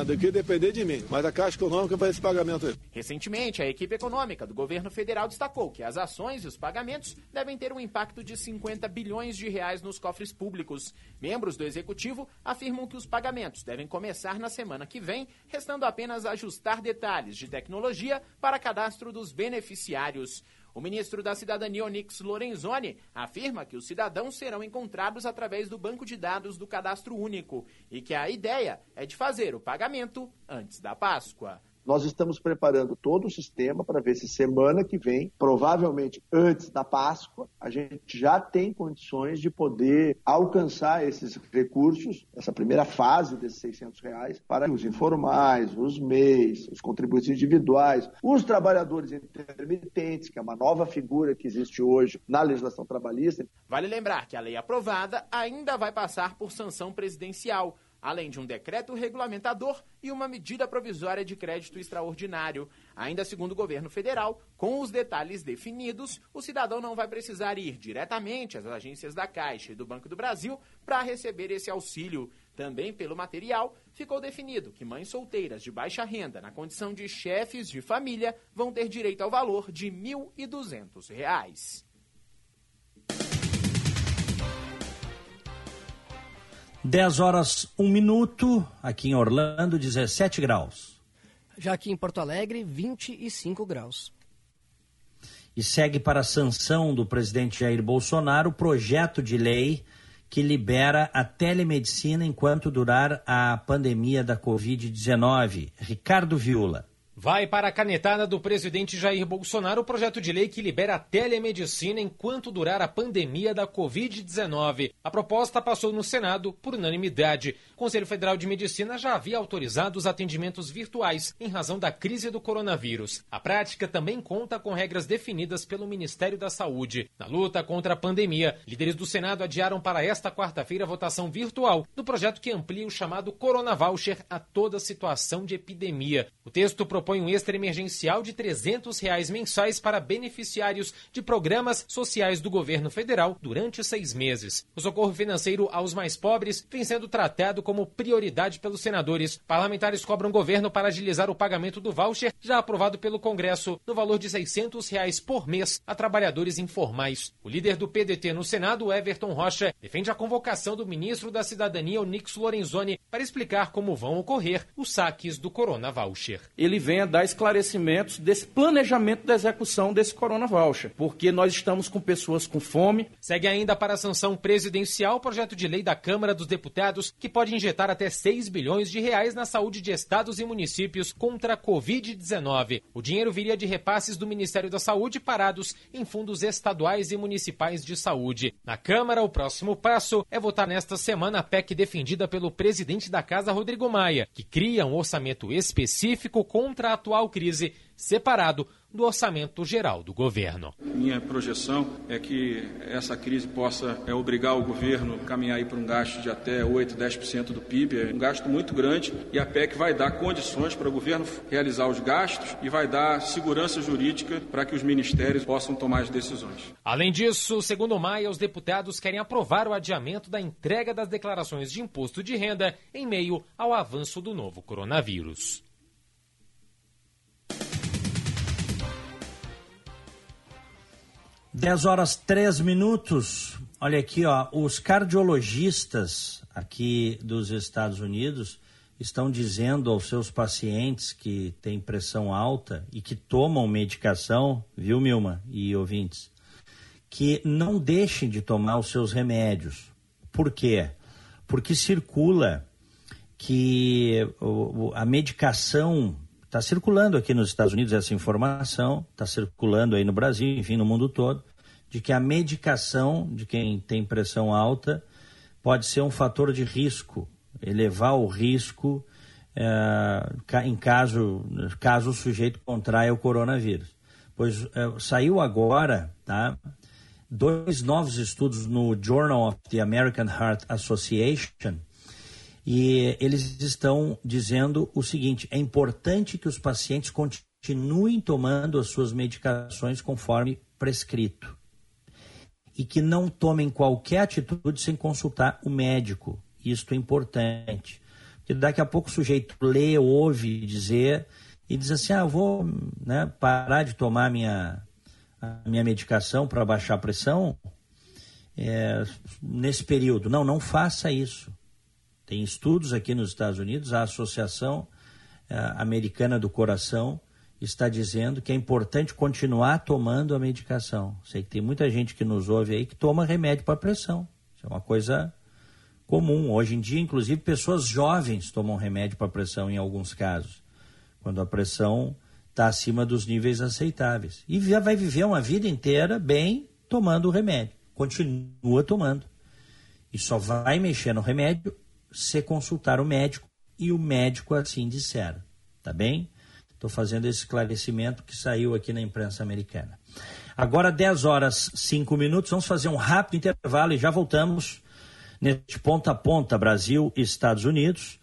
do que depender de mim. Mas a Caixa Econômica faz esse pagamento aí. Recentemente, a equipe econômica do governo federal destacou que as ações e os pagamentos devem ter um impacto de 50 bilhões de reais nos cofres públicos. Membros do executivo afirmam que os pagamentos devem começar na semana que vem, restando apenas ajustar detalhes de tecnologia para cadastro dos beneficiários. O ministro da Cidadania, Onix Lorenzoni, afirma que os cidadãos serão encontrados através do banco de dados do Cadastro Único e que a ideia é de fazer o pagamento antes da Páscoa. Nós estamos preparando todo o sistema para ver se semana que vem, provavelmente antes da Páscoa, a gente já tem condições de poder alcançar esses recursos, essa primeira fase desses 600 reais, para os informais, os MEIs, os contribuintes individuais, os trabalhadores intermitentes, que é uma nova figura que existe hoje na legislação trabalhista. Vale lembrar que a lei aprovada ainda vai passar por sanção presidencial além de um decreto regulamentador e uma medida provisória de crédito extraordinário. Ainda segundo o governo federal, com os detalhes definidos, o cidadão não vai precisar ir diretamente às agências da Caixa e do Banco do Brasil para receber esse auxílio. Também pelo material, ficou definido que mães solteiras de baixa renda, na condição de chefes de família, vão ter direito ao valor de R$ 1.200. 10 horas, 1 minuto, aqui em Orlando, 17 graus. Já aqui em Porto Alegre, 25 graus. E segue para a sanção do presidente Jair Bolsonaro o projeto de lei que libera a telemedicina enquanto durar a pandemia da Covid-19. Ricardo Viula. Vai para a canetada do presidente Jair Bolsonaro o projeto de lei que libera a telemedicina enquanto durar a pandemia da Covid-19. A proposta passou no Senado por unanimidade. O Conselho Federal de Medicina já havia autorizado os atendimentos virtuais em razão da crise do coronavírus. A prática também conta com regras definidas pelo Ministério da Saúde. Na luta contra a pandemia, líderes do Senado adiaram para esta quarta-feira a votação virtual do projeto que amplia o chamado Corona Voucher a toda situação de epidemia. O texto propõe propõe um extra emergencial de 300 reais mensais para beneficiários de programas sociais do governo federal durante seis meses. O socorro financeiro aos mais pobres vem sendo tratado como prioridade pelos senadores. Parlamentares cobram o governo para agilizar o pagamento do voucher já aprovado pelo Congresso no valor de 600 reais por mês a trabalhadores informais. O líder do PDT no Senado, Everton Rocha, defende a convocação do ministro da Cidadania, Onix Lorenzoni, para explicar como vão ocorrer os saques do Corona Voucher. Ele venha dar esclarecimentos desse planejamento da execução desse Corona Voucher, porque nós estamos com pessoas com fome. Segue ainda para a sanção presidencial o projeto de lei da Câmara dos Deputados que pode injetar até 6 bilhões de reais na saúde de estados e municípios contra a Covid-19. O dinheiro viria de repasses do Ministério da Saúde parados em fundos estaduais e municipais de saúde. Na Câmara, o próximo passo é votar nesta semana a PEC defendida pelo presidente da Casa, Rodrigo Maia, que cria um orçamento específico contra a atual crise, separado do orçamento geral do governo. Minha projeção é que essa crise possa é, obrigar o governo a caminhar para um gasto de até 8, 10% do PIB, é um gasto muito grande, e a PEC vai dar condições para o governo realizar os gastos e vai dar segurança jurídica para que os ministérios possam tomar as decisões. Além disso, segundo Maia, os deputados querem aprovar o adiamento da entrega das declarações de imposto de renda em meio ao avanço do novo coronavírus. 10 horas 3 minutos. Olha aqui, ó, os cardiologistas aqui dos Estados Unidos estão dizendo aos seus pacientes que têm pressão alta e que tomam medicação, viu, Milma e ouvintes, que não deixem de tomar os seus remédios. Por quê? Porque circula que a medicação Está circulando aqui nos Estados Unidos essa informação, está circulando aí no Brasil, enfim, no mundo todo, de que a medicação de quem tem pressão alta pode ser um fator de risco, elevar o risco é, em caso, caso o sujeito contraia o coronavírus. Pois é, saiu agora, tá? Dois novos estudos no Journal of the American Heart Association e eles estão dizendo o seguinte: é importante que os pacientes continuem tomando as suas medicações conforme prescrito. E que não tomem qualquer atitude sem consultar o médico. Isto é importante. Porque daqui a pouco o sujeito lê, ouve dizer e diz assim: ah, vou né, parar de tomar minha, minha medicação para baixar a pressão é, nesse período. Não, não faça isso. Tem estudos aqui nos Estados Unidos, a Associação eh, Americana do Coração está dizendo que é importante continuar tomando a medicação. Sei que tem muita gente que nos ouve aí que toma remédio para pressão. Isso é uma coisa comum. Hoje em dia, inclusive, pessoas jovens tomam remédio para pressão em alguns casos, quando a pressão está acima dos níveis aceitáveis. E já vai viver uma vida inteira bem tomando o remédio. Continua tomando. E só vai mexer no remédio se consultar o médico e o médico assim disser. Tá bem? Estou fazendo esse esclarecimento que saiu aqui na imprensa americana. Agora, 10 horas 5 minutos, vamos fazer um rápido intervalo e já voltamos neste ponta a ponta Brasil e Estados Unidos,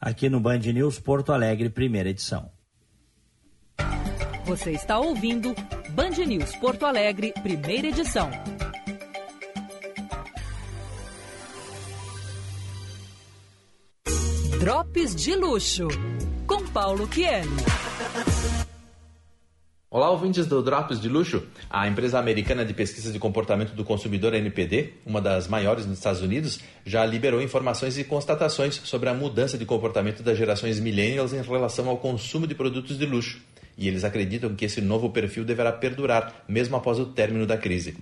aqui no Band News Porto Alegre, primeira edição. Você está ouvindo Band News Porto Alegre, primeira edição. Drops de Luxo, com Paulo Kieli. Olá, ouvintes do Drops de Luxo. A empresa americana de pesquisa de comportamento do consumidor NPD, uma das maiores nos Estados Unidos, já liberou informações e constatações sobre a mudança de comportamento das gerações millennials em relação ao consumo de produtos de luxo. E eles acreditam que esse novo perfil deverá perdurar, mesmo após o término da crise.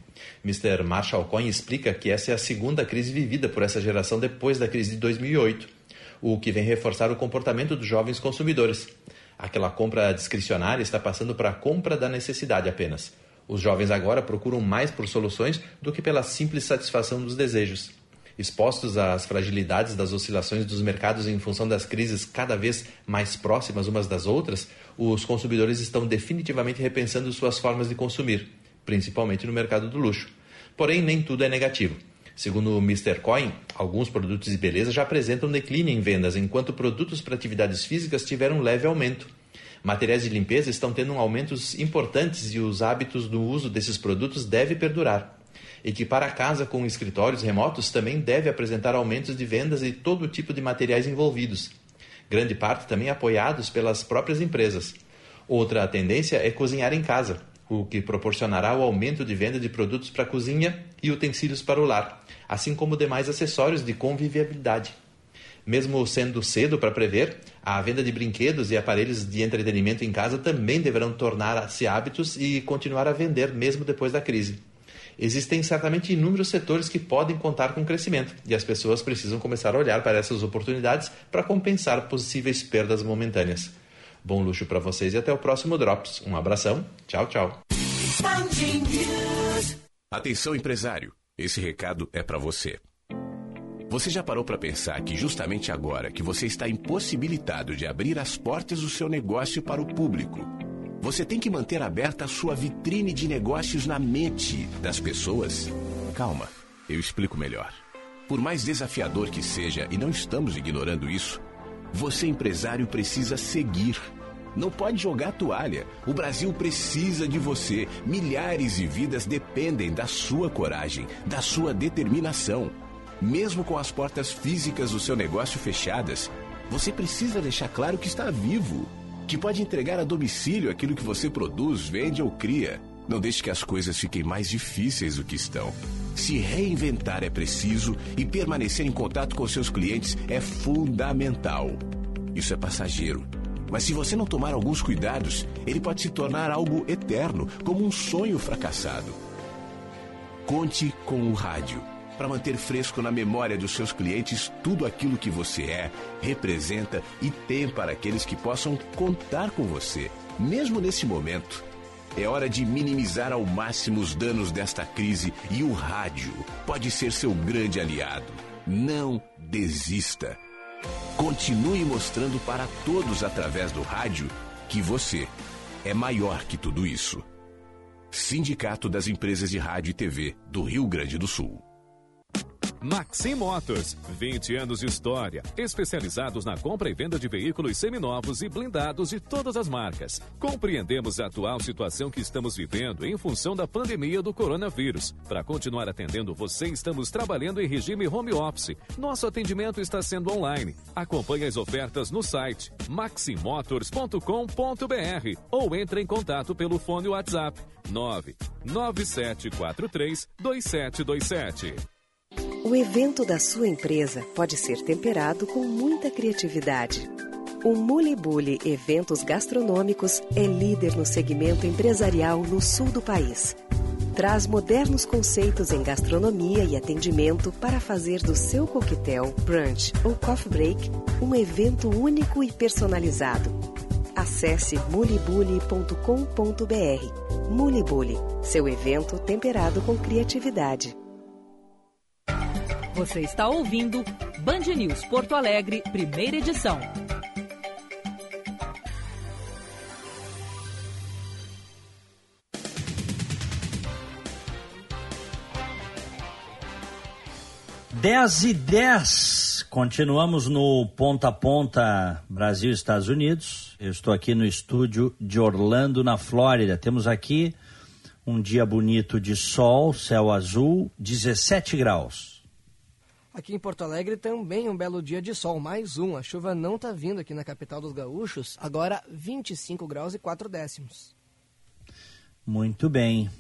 Mr. Marshall Cohen explica que essa é a segunda crise vivida por essa geração depois da crise de 2008 o que vem reforçar o comportamento dos jovens consumidores. Aquela compra discricionária está passando para a compra da necessidade apenas. Os jovens agora procuram mais por soluções do que pela simples satisfação dos desejos. Expostos às fragilidades das oscilações dos mercados em função das crises cada vez mais próximas umas das outras, os consumidores estão definitivamente repensando suas formas de consumir, principalmente no mercado do luxo. Porém, nem tudo é negativo. Segundo o Mr. Coin, alguns produtos de beleza já apresentam declínio em vendas, enquanto produtos para atividades físicas tiveram um leve aumento. Materiais de limpeza estão tendo aumentos importantes e os hábitos do uso desses produtos devem perdurar. Equipar a casa com escritórios remotos também deve apresentar aumentos de vendas e todo tipo de materiais envolvidos, grande parte também apoiados pelas próprias empresas. Outra tendência é cozinhar em casa, o que proporcionará o aumento de venda de produtos para cozinha e utensílios para o lar, assim como demais acessórios de convivialidade. Mesmo sendo cedo para prever, a venda de brinquedos e aparelhos de entretenimento em casa também deverão tornar-se hábitos e continuar a vender mesmo depois da crise. Existem certamente inúmeros setores que podem contar com crescimento e as pessoas precisam começar a olhar para essas oportunidades para compensar possíveis perdas momentâneas. Bom luxo para vocês e até o próximo Drops. Um abração. Tchau, tchau. Atenção, empresário. Esse recado é para você. Você já parou para pensar que justamente agora que você está impossibilitado de abrir as portas do seu negócio para o público, você tem que manter aberta a sua vitrine de negócios na mente das pessoas? Calma, eu explico melhor. Por mais desafiador que seja, e não estamos ignorando isso, você, empresário, precisa seguir. Não pode jogar toalha. O Brasil precisa de você. Milhares de vidas dependem da sua coragem, da sua determinação. Mesmo com as portas físicas do seu negócio fechadas, você precisa deixar claro que está vivo, que pode entregar a domicílio aquilo que você produz, vende ou cria. Não deixe que as coisas fiquem mais difíceis do que estão. Se reinventar é preciso e permanecer em contato com seus clientes é fundamental. Isso é passageiro. Mas se você não tomar alguns cuidados, ele pode se tornar algo eterno, como um sonho fracassado. Conte com o rádio para manter fresco na memória dos seus clientes tudo aquilo que você é, representa e tem para aqueles que possam contar com você, mesmo nesse momento. É hora de minimizar ao máximo os danos desta crise e o rádio pode ser seu grande aliado. Não desista. Continue mostrando para todos através do rádio que você é maior que tudo isso. Sindicato das Empresas de Rádio e TV do Rio Grande do Sul. Maxim Motors, 20 anos de história, especializados na compra e venda de veículos seminovos e blindados de todas as marcas. Compreendemos a atual situação que estamos vivendo em função da pandemia do coronavírus. Para continuar atendendo você, estamos trabalhando em regime home office. Nosso atendimento está sendo online. Acompanhe as ofertas no site maximotors.com.br ou entre em contato pelo fone WhatsApp 99743 2727. O evento da sua empresa pode ser temperado com muita criatividade. O Muli Bully Eventos Gastronômicos é líder no segmento empresarial no sul do país. Traz modernos conceitos em gastronomia e atendimento para fazer do seu coquetel, brunch ou coffee break um evento único e personalizado. Acesse mulibully.com.br. Mulibully, seu evento temperado com criatividade. Você está ouvindo Band News Porto Alegre, primeira edição. Dez e dez. Continuamos no ponta a ponta Brasil Estados Unidos. Eu estou aqui no estúdio de Orlando, na Flórida. Temos aqui um dia bonito de sol, céu azul, 17 graus. Aqui em Porto Alegre também um belo dia de sol, mais um. A chuva não está vindo aqui na capital dos gaúchos, agora 25 graus e 4 décimos. Muito bem.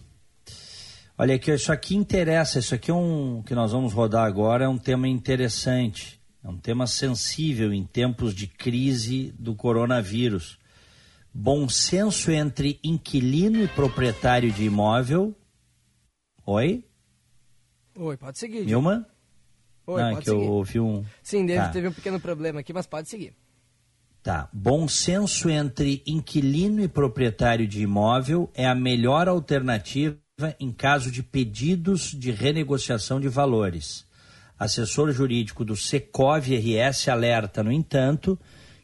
Olha aqui, isso aqui interessa, isso aqui é um que nós vamos rodar agora, é um tema interessante, é um tema sensível em tempos de crise do coronavírus. Bom senso entre inquilino e proprietário de imóvel. Oi? Oi, pode seguir. Nilma? Oi, Não, é que seguir. eu ouvi um. Sim, Tá. teve um pequeno problema aqui, mas pode seguir. Tá. Bom senso entre inquilino e proprietário de imóvel é a melhor alternativa em caso de pedidos de renegociação de valores. Assessor jurídico do Secov RS alerta, no entanto,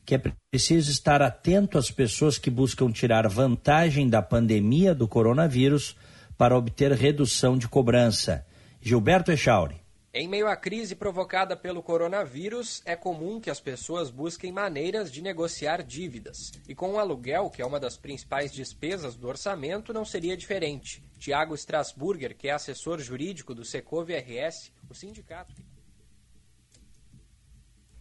que é preciso estar atento às pessoas que buscam tirar vantagem da pandemia do coronavírus para obter redução de cobrança. Gilberto Echauri. Em meio à crise provocada pelo coronavírus, é comum que as pessoas busquem maneiras de negociar dívidas. E com o aluguel, que é uma das principais despesas do orçamento, não seria diferente. Tiago Strasburger, que é assessor jurídico do Secov RS, o sindicato.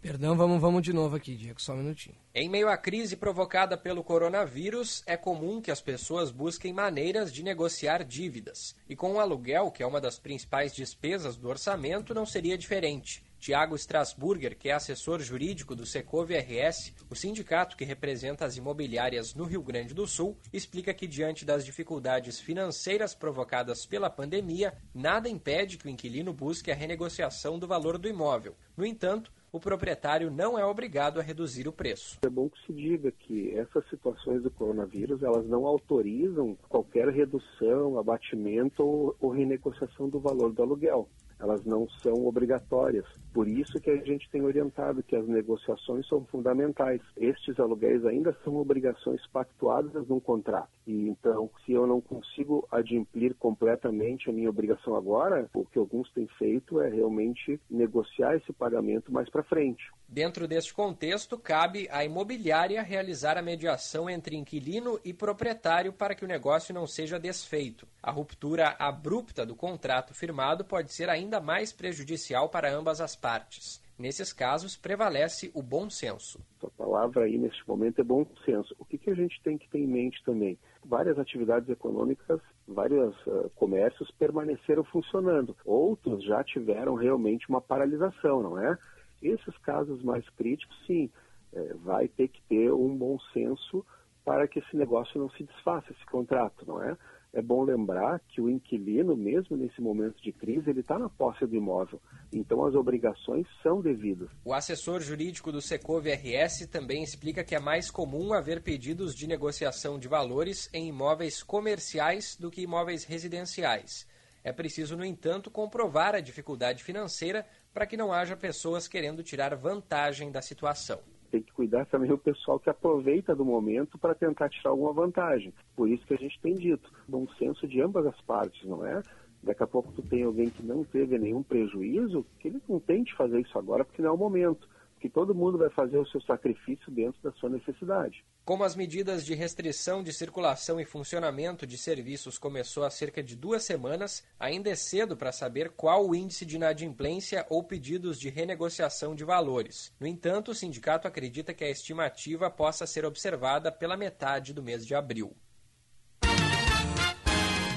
Perdão, vamos, vamos de novo aqui, Diego, só um minutinho. Em meio à crise provocada pelo coronavírus, é comum que as pessoas busquem maneiras de negociar dívidas. E com o aluguel, que é uma das principais despesas do orçamento, não seria diferente. Tiago Strasburger, que é assessor jurídico do Secov RS, o sindicato que representa as imobiliárias no Rio Grande do Sul, explica que, diante das dificuldades financeiras provocadas pela pandemia, nada impede que o inquilino busque a renegociação do valor do imóvel. No entanto, o proprietário não é obrigado a reduzir o preço. É bom que se diga que essas situações do coronavírus elas não autorizam qualquer redução, abatimento ou, ou renegociação do valor do aluguel elas não são obrigatórias. Por isso que a gente tem orientado que as negociações são fundamentais. Estes aluguéis ainda são obrigações pactuadas num contrato. E então, se eu não consigo adimplir completamente a minha obrigação agora, o que alguns têm feito é realmente negociar esse pagamento mais para frente. Dentro deste contexto, cabe à imobiliária realizar a mediação entre inquilino e proprietário para que o negócio não seja desfeito. A ruptura abrupta do contrato firmado pode ser ainda mais prejudicial para ambas as partes. Nesses casos, prevalece o bom senso. A palavra aí neste momento é bom senso. O que, que a gente tem que ter em mente também? Várias atividades econômicas, vários uh, comércios permaneceram funcionando. Outros já tiveram realmente uma paralisação, não é? Esses casos mais críticos, sim, é, vai ter que ter um bom senso para que esse negócio não se desfaça, esse contrato, não é? É bom lembrar que o inquilino, mesmo nesse momento de crise, ele está na posse do imóvel. Então as obrigações são devidas. O assessor jurídico do Secov RS também explica que é mais comum haver pedidos de negociação de valores em imóveis comerciais do que imóveis residenciais. É preciso, no entanto, comprovar a dificuldade financeira para que não haja pessoas querendo tirar vantagem da situação. Tem que cuidar também o pessoal que aproveita do momento para tentar tirar alguma vantagem. Por isso que a gente tem dito, bom senso de ambas as partes, não é? Daqui a pouco tu tem alguém que não teve nenhum prejuízo, que ele não tente fazer isso agora porque não é o momento que todo mundo vai fazer o seu sacrifício dentro da sua necessidade. Como as medidas de restrição de circulação e funcionamento de serviços começou há cerca de duas semanas, ainda é cedo para saber qual o índice de inadimplência ou pedidos de renegociação de valores. No entanto, o sindicato acredita que a estimativa possa ser observada pela metade do mês de abril.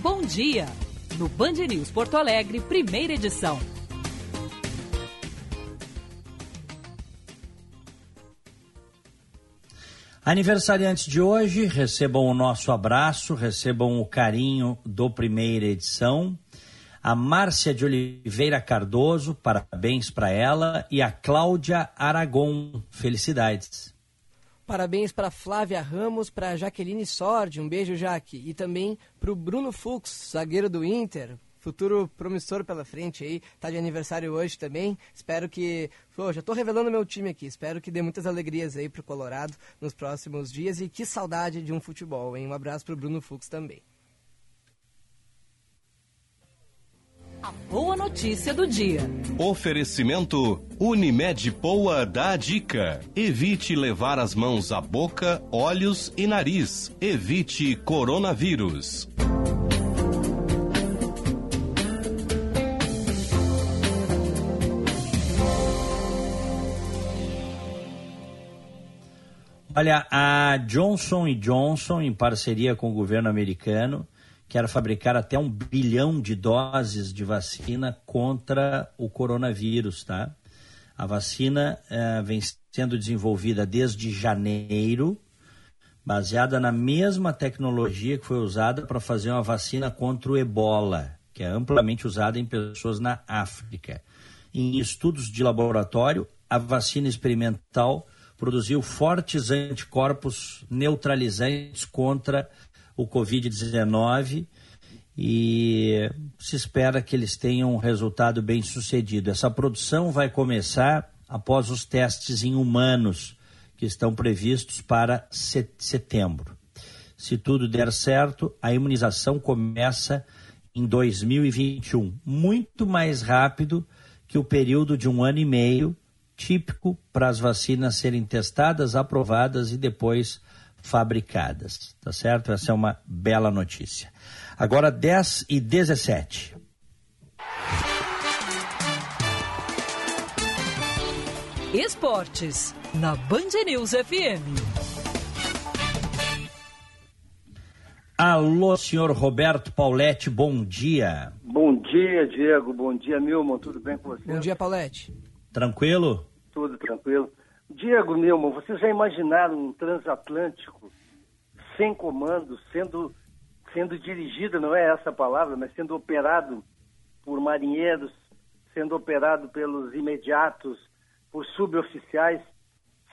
Bom dia! No Band News Porto Alegre, primeira edição. Aniversariantes de hoje, recebam o nosso abraço, recebam o carinho do primeira edição. A Márcia de Oliveira Cardoso, parabéns para ela, e a Cláudia Aragon, felicidades. Parabéns para Flávia Ramos, para Jaqueline Sordi, um beijo, Jaque, e também para o Bruno Fux, zagueiro do Inter, futuro promissor pela frente aí, tá de aniversário hoje também. Espero que, pô, já tô revelando meu time aqui. Espero que dê muitas alegrias aí pro Colorado nos próximos dias e que saudade de um futebol, hein? Um abraço pro Bruno Fux também. A boa notícia do dia. Oferecimento Unimed Poa dá a dica. Evite levar as mãos à boca, olhos e nariz. Evite coronavírus. Olha, a Johnson Johnson, em parceria com o governo americano, quer fabricar até um bilhão de doses de vacina contra o coronavírus, tá? A vacina eh, vem sendo desenvolvida desde janeiro, baseada na mesma tecnologia que foi usada para fazer uma vacina contra o ebola, que é amplamente usada em pessoas na África. Em estudos de laboratório, a vacina experimental produziu fortes anticorpos neutralizantes contra o Covid-19 e se espera que eles tenham um resultado bem sucedido. Essa produção vai começar após os testes em humanos, que estão previstos para setembro. Se tudo der certo, a imunização começa em 2021, muito mais rápido que o período de um ano e meio, típico para as vacinas serem testadas, aprovadas e depois fabricadas. Tá certo? Essa é uma bela notícia. Agora 10 e 17. Esportes, na Band News FM. Alô, senhor Roberto Pauletti, bom dia. Bom dia, Diego. Bom dia, Milman. Tudo bem com você? Bom dia, Pauletti. Tranquilo? Tudo tranquilo. Diego, Milman, vocês já imaginaram um transatlântico sem comando, sendo, sendo dirigido, não é essa a palavra, mas sendo operado por marinheiros, sendo operado pelos imediatos, por suboficiais,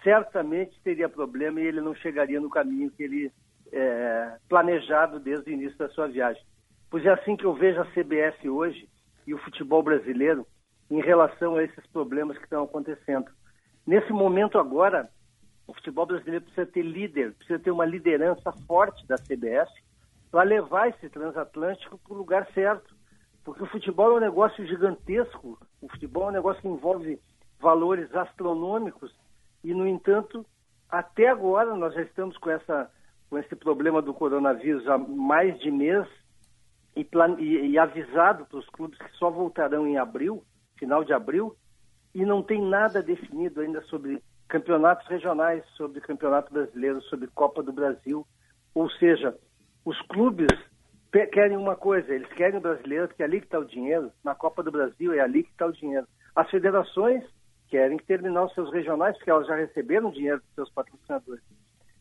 certamente teria problema e ele não chegaria no caminho que ele é, planejado desde o início da sua viagem. Pois é assim que eu vejo a CBF hoje e o futebol brasileiro em relação a esses problemas que estão acontecendo. Nesse momento agora, o futebol brasileiro precisa ter líder, precisa ter uma liderança forte da CBF para levar esse transatlântico para o lugar certo. Porque o futebol é um negócio gigantesco, o futebol é um negócio que envolve valores astronômicos e, no entanto, até agora nós já estamos com, essa, com esse problema do coronavírus há mais de mês e, e, e avisado para os clubes que só voltarão em abril, final de abril, e não tem nada definido ainda sobre campeonatos regionais, sobre campeonato brasileiro, sobre Copa do Brasil. Ou seja, os clubes querem uma coisa, eles querem o brasileiro, porque é ali que está o dinheiro, na Copa do Brasil é ali que está o dinheiro. As federações querem terminar os seus regionais, porque elas já receberam dinheiro dos seus patrocinadores.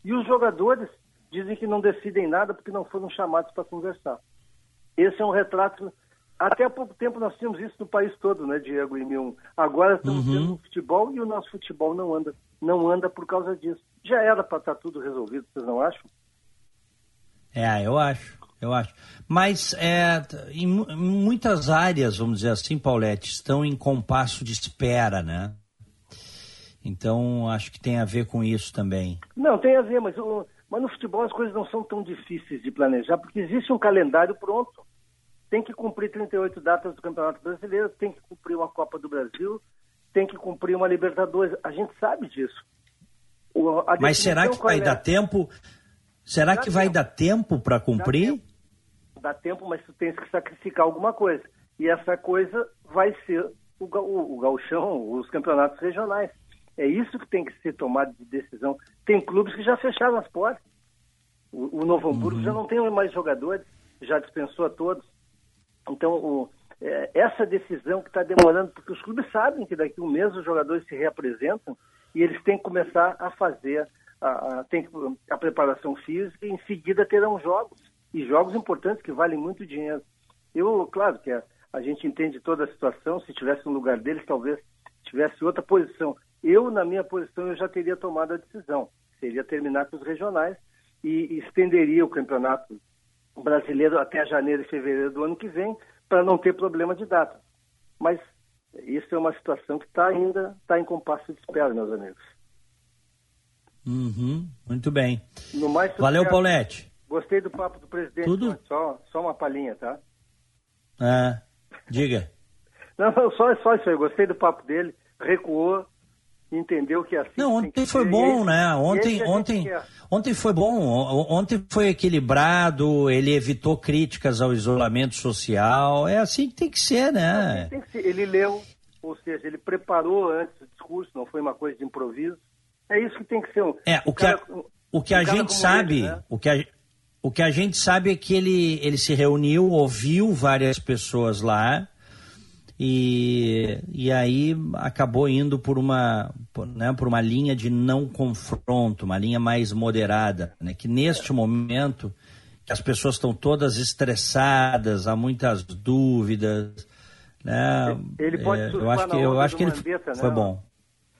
E os jogadores dizem que não decidem nada porque não foram chamados para conversar. Esse é um retrato. Até há pouco tempo nós tínhamos isso no país todo, né, Diego e Milton? Agora estamos uhum. tendo um futebol e o nosso futebol não anda. Não anda por causa disso. Já era para estar tá tudo resolvido, vocês não acham? É, eu acho, eu acho. Mas é, em, em muitas áreas, vamos dizer assim, Paulette, estão em compasso de espera, né? Então, acho que tem a ver com isso também. Não, tem a ver, mas, mas no futebol as coisas não são tão difíceis de planejar, porque existe um calendário pronto. Tem que cumprir 38 datas do Campeonato Brasileiro, tem que cumprir uma Copa do Brasil, tem que cumprir uma Libertadores. A gente sabe disso. O, mas será que vai é? dar tempo? Será dá que tempo. vai dar tempo para cumprir? Dá tempo. dá tempo, mas tu tens que sacrificar alguma coisa. E essa coisa vai ser o, o, o gauchão, os campeonatos regionais. É isso que tem que ser tomado de decisão. Tem clubes que já fecharam as portas. O, o Novo Hamburgo uhum. já não tem mais jogadores, já dispensou a todos. Então, o, é, essa decisão que está demorando, porque os clubes sabem que daqui a um mês os jogadores se reapresentam e eles têm que começar a fazer a, a, tem a preparação física e em seguida terão jogos. E jogos importantes que valem muito dinheiro. Eu, claro que a, a gente entende toda a situação, se tivesse no lugar deles, talvez tivesse outra posição. Eu, na minha posição, eu já teria tomado a decisão. Seria terminar com os regionais e estenderia o campeonato brasileiro até janeiro e fevereiro do ano que vem, para não ter problema de data. Mas isso é uma situação que está ainda tá em compasso de espera, meus amigos. Uhum, muito bem. Mais, Valeu, quer... Paulette. Gostei do papo do presidente. Tudo? Só, só uma palhinha, tá? Ah, diga. não, não, só, só isso aí. Gostei do papo dele. Recuou, entendeu que é assim. Não, ontem foi bom, né? Ontem, ontem, ontem foi bom. Ontem foi equilibrado. Ele evitou críticas ao isolamento social. É assim que tem que ser, né? Assim que ser. Ele leu, ou seja, ele preparou antes o discurso. Não foi uma coisa de improviso. É isso que tem que ser. Um, é o que cara, a, o que a gente sabe, ele, né? o que a, o que a gente sabe é que ele ele se reuniu, ouviu várias pessoas lá e, e aí acabou indo por uma, por, né, por uma linha de não confronto, uma linha mais moderada, né, que neste momento que as pessoas estão todas estressadas, há muitas dúvidas, né? Ele pode é, eu acho que eu acho que ele Mandetta, foi né? bom.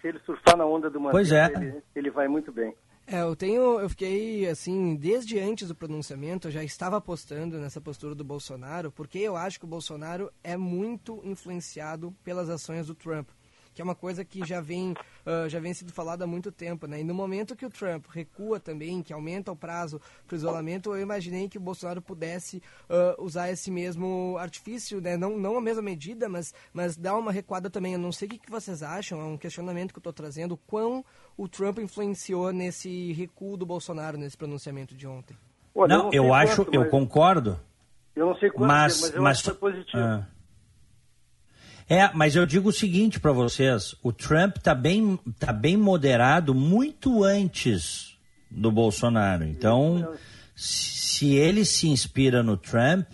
Se ele surfar na onda do Mandetta, pois é. ele, ele vai muito bem. É, eu tenho, eu fiquei assim, desde antes do pronunciamento, eu já estava apostando nessa postura do Bolsonaro, porque eu acho que o Bolsonaro é muito influenciado pelas ações do Trump. que é uma coisa que já vem, uh, já vem sido falada há muito tempo, né? E no momento que o Trump recua também, que aumenta o prazo para o isolamento, eu imaginei que o Bolsonaro pudesse uh, usar esse mesmo artifício, né? Não, não a mesma medida, mas, mas dar uma recuada também. Eu não sei o que, que vocês acham, é um questionamento que eu estou trazendo, quão o Trump influenciou nesse recuo do Bolsonaro, nesse pronunciamento de ontem. Olha, não, eu, eu acho, quanto, eu concordo. Eu não sei quanto, mas, mas eu mas, acho que foi positivo. Ah. É, mas eu digo o seguinte para vocês: o Trump está bem, tá bem moderado muito antes do Bolsonaro. Então, se ele se inspira no Trump,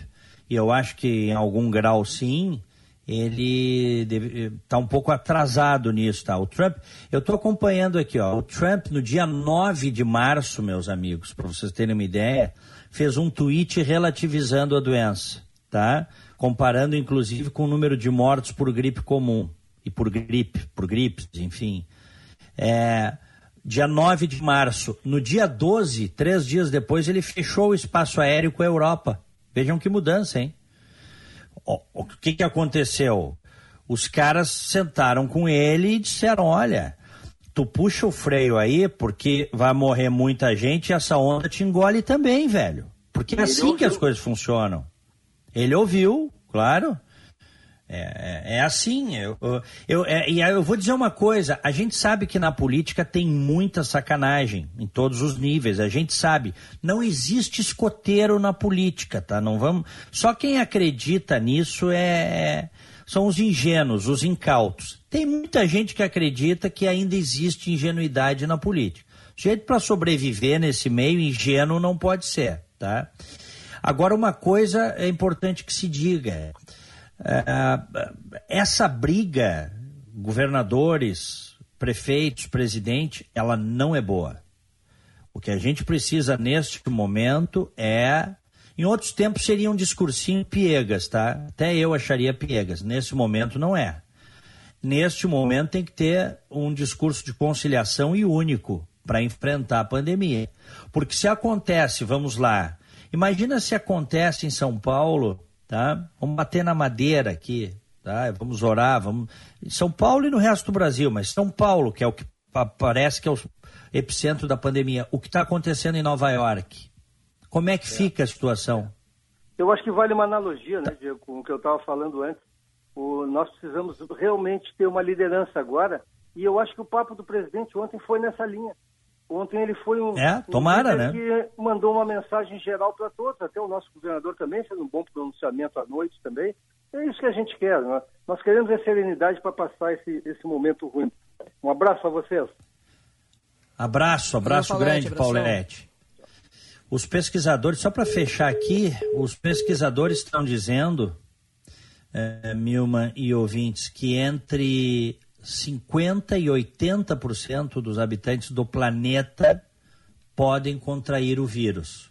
e eu acho que em algum grau sim, ele está um pouco atrasado nisso, tá? O Trump, eu estou acompanhando aqui, ó, o Trump no dia 9 de março, meus amigos, para vocês terem uma ideia, fez um tweet relativizando a doença, tá? comparando inclusive com o número de mortos por gripe comum e por gripe, por gripes, enfim. É, dia 9 de março, no dia 12, três dias depois, ele fechou o espaço aéreo com a Europa. Vejam que mudança, hein? O, que, que aconteceu? Os caras sentaram com ele e disseram: olha, tu puxa o freio aí porque vai morrer muita gente e essa onda te engole também, velho. Porque é assim que as coisas funcionam. Ele ouviu, claro. É, é, é assim. Eu, eu, é, e eu vou dizer uma coisa: a gente sabe que na política tem muita sacanagem em todos os níveis. A gente sabe. Não existe escoteiro na política, tá? Não vamos. Só quem acredita nisso é, são os ingênuos, os incautos. Tem muita gente que acredita que ainda existe ingenuidade na política. O jeito para sobreviver nesse meio ingênuo não pode ser, tá? Agora, uma coisa é importante que se diga: é, essa briga, governadores, prefeitos, presidente, ela não é boa. O que a gente precisa neste momento é. Em outros tempos seria um discursinho piegas, tá? Até eu acharia piegas. Nesse momento não é. Neste momento tem que ter um discurso de conciliação e único para enfrentar a pandemia. Porque se acontece, vamos lá, Imagina se acontece em São Paulo, tá? Vamos bater na madeira aqui, tá? Vamos orar, vamos. Em São Paulo e no resto do Brasil, mas São Paulo, que é o que parece que é o epicentro da pandemia. O que está acontecendo em Nova York? Como é que é. fica a situação? Eu acho que vale uma analogia, né, Diego, com o que eu estava falando antes. O, nós precisamos realmente ter uma liderança agora, e eu acho que o papo do presidente ontem foi nessa linha. Ontem ele foi um, é, tomara, um né? que mandou uma mensagem geral para todos, até o nosso governador também fez um bom pronunciamento à noite também. É isso que a gente quer, né? Nós queremos a serenidade para passar esse, esse momento ruim. Um abraço a vocês. Abraço, abraço grande, Paulette. Os pesquisadores, só para fechar aqui, os pesquisadores estão dizendo, é, Milman e ouvintes, que entre 50% e 80% dos habitantes do planeta podem contrair o vírus.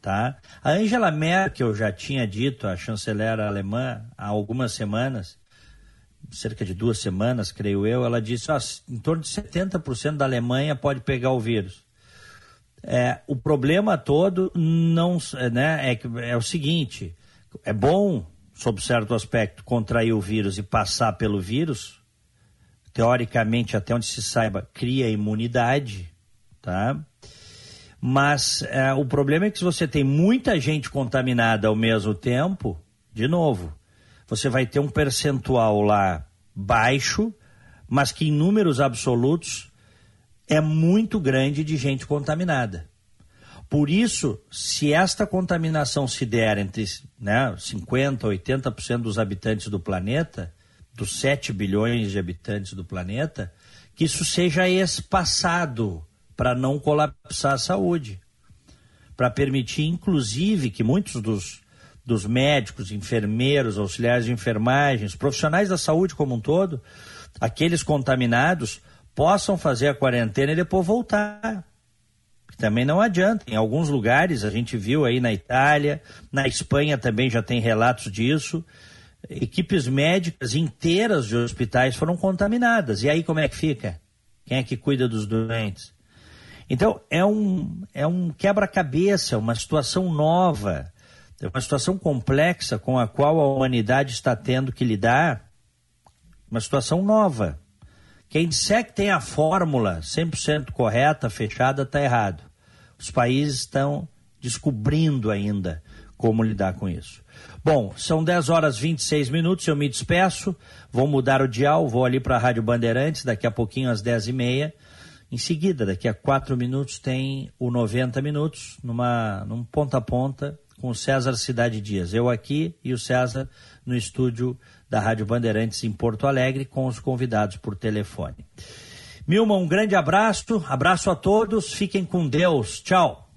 Tá? A Angela Merkel já tinha dito, a chanceler alemã, há algumas semanas, cerca de duas semanas, creio eu, ela disse: em torno de 70% da Alemanha pode pegar o vírus. É, o problema todo não né, é, é o seguinte: é bom, sob certo aspecto, contrair o vírus e passar pelo vírus, teoricamente, até onde se saiba, cria imunidade, tá? Mas é, o problema é que se você tem muita gente contaminada ao mesmo tempo, de novo, você vai ter um percentual lá baixo, mas que em números absolutos é muito grande de gente contaminada. Por isso, se esta contaminação se der entre né, 50% a 80% dos habitantes do planeta, dos 7 bilhões de habitantes do planeta, que isso seja espaçado para não colapsar a saúde. Para permitir, inclusive, que muitos dos, dos médicos, enfermeiros, auxiliares de enfermagem, profissionais da saúde como um todo, aqueles contaminados, possam fazer a quarentena e depois voltar. Também não adianta. Em alguns lugares, a gente viu aí na Itália, na Espanha também já tem relatos disso, equipes médicas inteiras de hospitais foram contaminadas. E aí como é que fica? Quem é que cuida dos doentes? Então, é um, é um quebra-cabeça, uma situação nova, uma situação complexa com a qual a humanidade está tendo que lidar Uma situação nova. Quem disser que tem a fórmula 100% correta, fechada, está errado. Os países estão descobrindo ainda como lidar com isso. Bom, são 10 horas 26 minutos, eu me despeço, vou mudar o dial, vou ali para a Rádio Bandeirantes, daqui a pouquinho às 10 e meia. Em seguida, daqui a 4 minutos, tem o 90 minutos, numa, num ponta a ponta, com o César Cidade Dias. Eu aqui e o César no estúdio da Rádio Bandeirantes em Porto Alegre, com os convidados por telefone. Milma, um grande abraço, abraço a todos, fiquem com Deus, tchau.